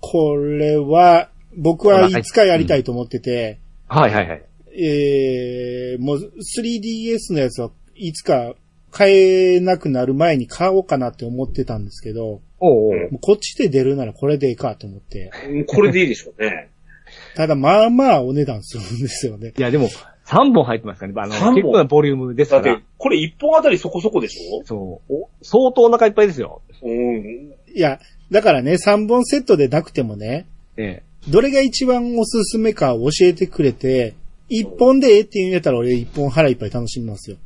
これは、僕はいつかやりたいと思ってて、はいはいはい。えー、もう 3DS のやつはいつか買えなくなる前に買おうかなって思ってたんですけど、おうおうもうこっちで出るならこれでいいかと思って。うんこれでいいでしょうね。ただまあまあお値段するんですよね。いや、でも、3本入ってますからね。あの、結構なボリュームですからだって。、これ1本あたりそこそこでしょ？そう。お相当お腹いっぱいですよ。うん。いや、だからね、3本セットでなくてもね、えどれが一番おすすめかを教えてくれて、1本でええって言うんやったら俺1本腹いっぱい楽しみますよ。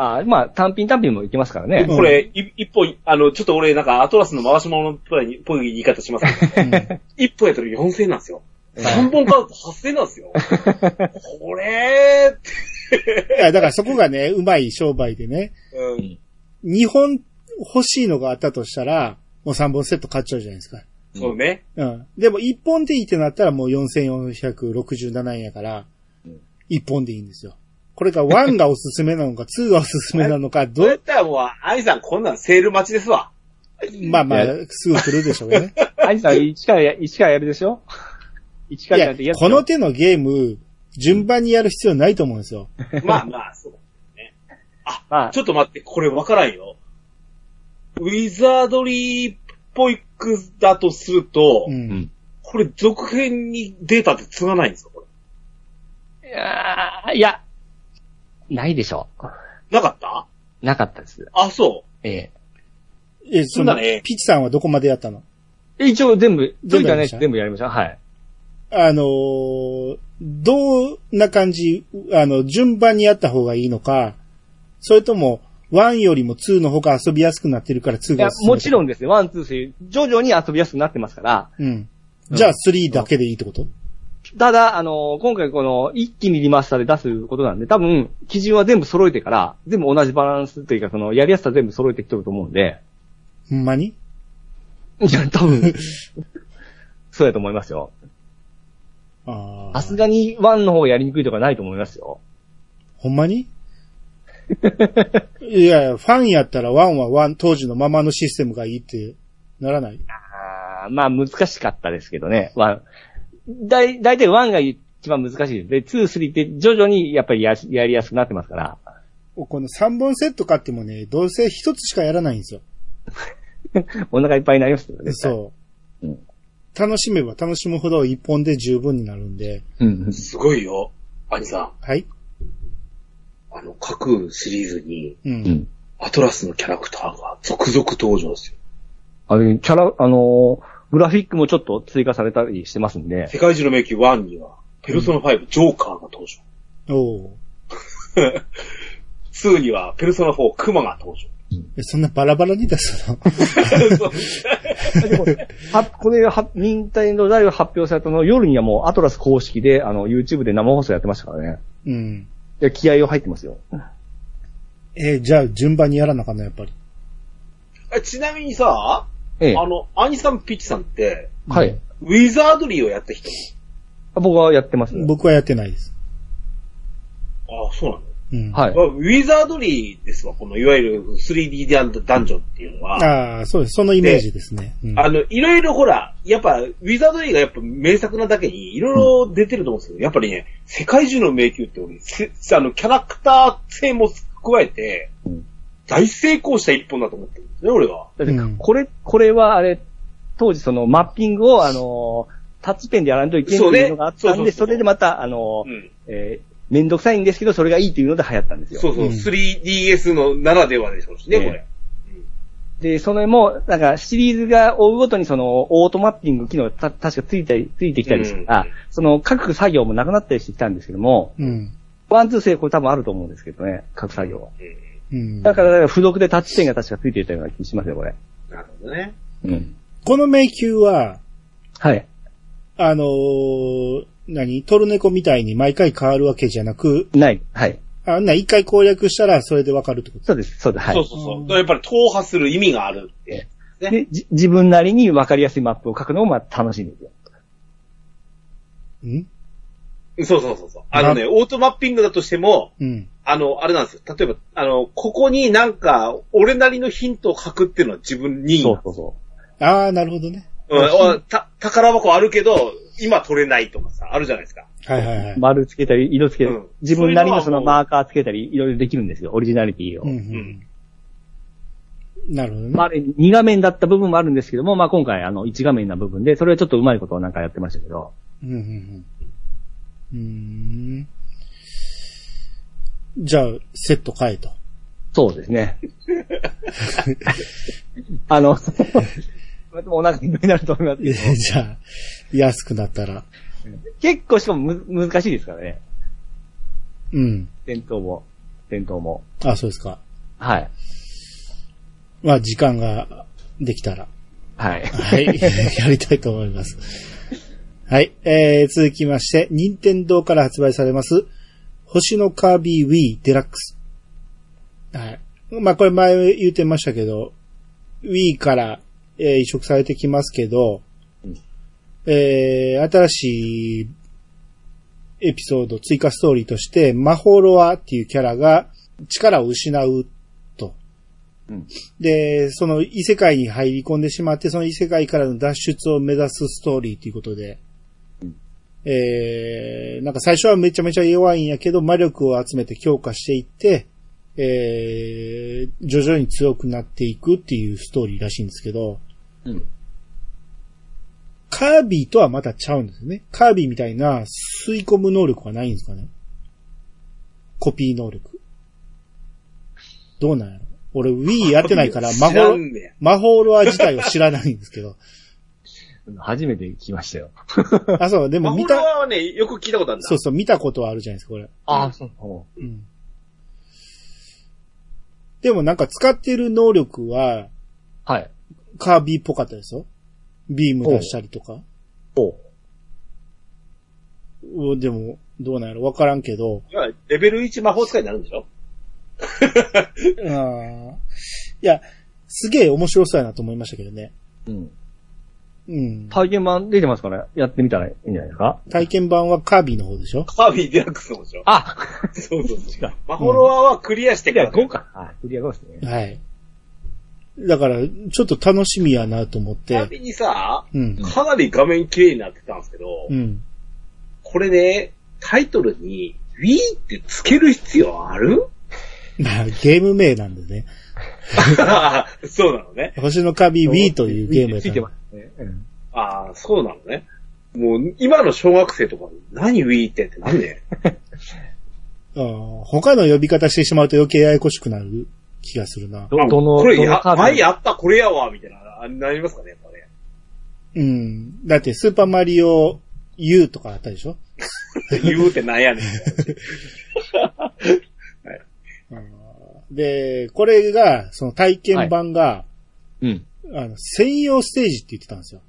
ああ、まあ、単品単品もいけますからね。うんこれ、い一本、あの、ちょっと俺なんかアトラスの回し物っぽいっぽい言い方しますけど、うん一本やったら4000円なんですよ。三本買うと8000円なんですよ。これって、いや、だからそこがね、うまい商売でね、うん。2本欲しいのがあったとしたら、もう3本セット買っちゃうじゃないですか。そうね。うん。でも1本でいいってなったらもう4467円やから、1本でいいんですよ。これが1がおすすめなのか、2がおすすめなのか、どどうやったらもう、アニさんこんなんセール待ちですわ。まあまあ、すぐ来るでしょうね。アニさん、1からや、一からやるでしょ ?1 かいやらやってや、つこの手のゲーム、順番にやる必要ないと思うんですよ。まあまあ、そう。まあち、ょっと待って、これわからんよ。ウィザードリーっぽいくだとすると、う。うんん。これ続編にデータって継がないんですかこれ？いやーいや、ないでしょなかった？なかったです。あ、そええ、その、そうだねピチさんはどこまでやったの？え。一応全部、全部やりました？全部やりました。はい。あのーどんな感じ、あの、順番にやった方がいいのか、それとも、1よりも2の方が遊びやすくなってるから2いやがおすす、め？もちろんですね。 one、two、three、徐々に遊びやすくなってますから、うん。じゃあ3だけでいいってこと？ただ、あの今回この、一気にリマスターで出すことなんで、多分、基準は全部揃えてから、全部同じバランスというか、その、やりやすさ全部揃えてきてると思うんで、ほんまに？いや、多分、そうやと思いますよ。ああ。さすがに、 one の方がやりにくいとかないと思いますよ。ほんまに？いやファンやったら1は1、当時のままのシステムがいいってならない？あーまあ、難しかったですけどね、 one。だい、だいたい one が一番難しいです。で、 two、three って徐々にやっぱりややりやすくなってますから。この3本セット買ってもね、どうせ1つしかやらないんですよ。お腹いっぱいになりますよね。そう。うん楽しめば楽しむほど1本で十分になるんで。う。うんう。。すごいよ。アニさはい。ん、あの、各シリーズに、う。うんん。アトラスのキャラクターが続々登場ですよ。あれ、キャラ、あのーグラフィックもちょっと追加されたりしてますんで。世界中の迷宮1には、ペルソナ5、ジョーカーが登場。おう2には、ペルソナ4、クマが登場。えそんなバラバラに出すの？でもは、これは、任天堂大が発表されたの夜にはもうアトラス公式で、あの、YouTube で生放送やってましたからね。うん。いや、気合を入ってますよ。えーじゃあ順番にやらなあかんの、やっぱり。えちなみにさ、ええ。あの、アニさん、ピッチさんって、はい。ウィザードリーをやった人僕はやってます。僕はやってないです。ああ、そうなの？うん。はい。ウィザードリーですわ、このいわゆる 3D ダンダンジョンっていうのは。ああ、そうです。そのイメージですね。うんあの、いろいろほら、やっぱ、ウィザードリーがやっぱ名作なだけに、いろいろ出てると思うんですけど、やっぱりね、世界中の迷宮ってあの、キャラクター性も加えてうん、大成功した一本だと思ってるんですね、俺は。だってうんこれ、これはあれ、当時そのマッピングをあの、タッチペンでやらないといけないっていうのがあったんで、そうねそうそうそうそれでまた、あのう、ん。えーめんどくさいんですけど、それがいいっていうので流行ったんですよ。そうそう、うん 3DS のならではでしょうしね、ねこれ。で、それも、なんか、シリーズが追うごとにその、オートマッピング機能がた確かついたり、ついてきたりしたら、うんその、描く作業もなくなったりしてきたんですけども、うん。 one、two、three これ多分あると思うんですけどね、描く作業は。うん。だから、付属でタッチペンが確かついていたような気しますよ、これ。なるほどね。うん。この迷宮は、はい。あのー何？トルネコみたいに毎回変わるわけじゃなく、ない。はい。あんな一回攻略したらそれでわかるってこと？そうです、そうです。はい。そうそうそう。やっぱり踏破する意味があるって。で、じ自分なりに分かりやすいマップを書くのもまあ楽しいんですよ。ん？そうそうそうそう。あのね、オートマッピングだとしても、うん。あの、あれなんですよ。例えば、あの、ここになんか、俺なりのヒントを書くっていうのは自分に、そうそうそああ、なるほどね。うんおた、宝箱あるけど、今取れないとかさ、あるじゃないですか。はいはいはい。う。丸つけたり、色つけたり、うん自分なりのそのマーカーつけたり、いろいろできるんですよ。オリジナリティを。うんうん。なるほどね。まあ、あれ、2画面だった部分もあるんですけども、まあ今回あの、1画面な部分で、それはちょっとうまいことをなんかやってましたけど。うんうんうん。うーん。じゃあ、セット変えと。そうですね。あの、お腹になると思いますけど。じゃあ、安くなったら。結構しかもむ難しいですからね。うん。戦闘も。戦闘も。あ、そうですか。はい。まあ、時間ができたら。はい。はい。やりたいと思います。はい。えー、続きまして、任天堂から発売されます、星のカービィ Wii デラックス。はい。まあ、これ前言ってましたけど、Wii から、えー移植されてきますけど、うんえー、新しいエピソード、追加ストーリーとして、マホロアっていうキャラが力を失うと。うんで、その異世界に入り込んでしまって、その異世界からの脱出を目指すストーリーということで、うんえー、なんか最初はめちゃめちゃ弱いんやけど、魔力を集めて強化していって、えー、徐々に強くなっていくっていうストーリーらしいんですけど、うん。カービィとはまたちゃうんですよね。カービィみたいな吸い込む能力はないんですかね。コピー能力。どうなんやろ俺 Wii やってないから 魔法、魔法ロア自体を知らないんですけど。初めて聞きましたよ。あ、そう、でも見た、はね、よく聞いたことあるんだ。そうそう、見たことはあるじゃないですか、これ。ああ、そう。うん。でもなんか使ってる能力は、はい。カービィっぽかったですよ。ビーム出したりとか。おうでも、どうなんやろわからんけど。いやレベル1魔法使いになるんでしょ？あーいや、すげえ面白そうやなと思いましたけどね。うん。うん。体験版出てますから、やってみたらいいんじゃないですか？体験版はカービィの方でしょ？カービィデラックスのでしょあそうそうそう。違う。マホロアはクリアしてクリアから。5か。はい。クリア5ですね。はい。だから、ちょっと楽しみやなと思って。ちなみにさ、うん。かなり画面綺麗になってたんですけど、うん。これね、タイトルに Wii ってつける必要ある？まあ、ゲーム名なんでね。そうなのね。星のカビ Wii というゲームやついてまったすね。うん。ああ、そうなのね。もう、今の小学生とか、何 Wii ってってなんで 他の呼び方してしまうと余計ややこしくなる気がするな。ど、どの、これや、どのカード？前やったこれやわ、みたいな、あなりますかね、やっぱね。うん。だって、スーパーマリオ U とかあったでしょ？言うてなんやねん。で、これが、その体験版が、うん。あの、専用ステージって言ってたんですよ。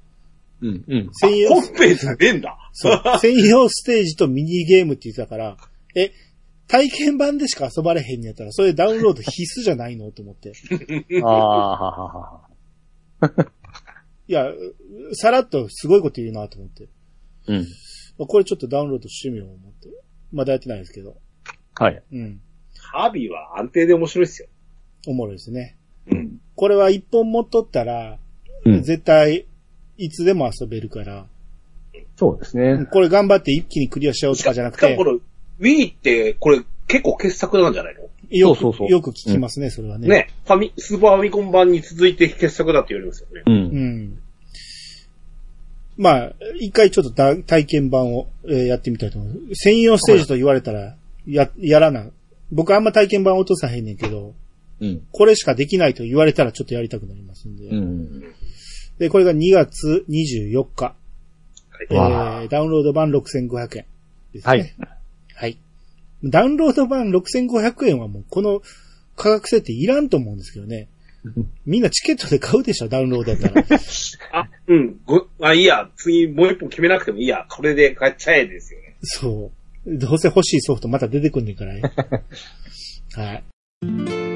うん。うん。専用、本編じゃねえんだ。そう、専用ステージとミニゲームって言ってたから、え、体験版でしか遊ばれへんのやったら、それダウンロード必須じゃないのと思って。ああ、はははは。いや、さらっとすごいこと言うなと思って。うん。これちょっとダウンロードしてみよう思って。まだやってないですけど。はい。うん。カービィは安定で面白いっすよ。おもろいですね。うん。これは一本持っとったら、うん。絶対、いつでも遊べるから、そうですね。これ頑張って一気にクリアしちゃおうとかじゃなくてこ、れ、Wii って、これ結構傑作なんじゃないの？よく、そうそうそうよく聞きますね、それはね。ね。ファミ、スーパーファミコン版に続いて傑作だって言われますよね。う。うんん。まあ、一回ちょっとだ体験版を、えーやってみたいと思う。専用ステージと言われたら、や、やらな。僕あんま体験版落とさへんねんけど、うん。これしかできないと言われたらちょっとやりたくなりますんで。うん。で、これが2月24日。えはいー、ダウンロード版6500円ですね。はい。はい。ダウンロード版6500円はもうこの価格設定いらんと思うんですけどね。みんなチケットで買うでしょ、ダウンロードだったら。あ、うん。ご、あ、いいや。次もう一本決めなくてもいいや。これで買っちゃえですよね。そどうせ欲しいソフトまた出てくんねんからね。はい。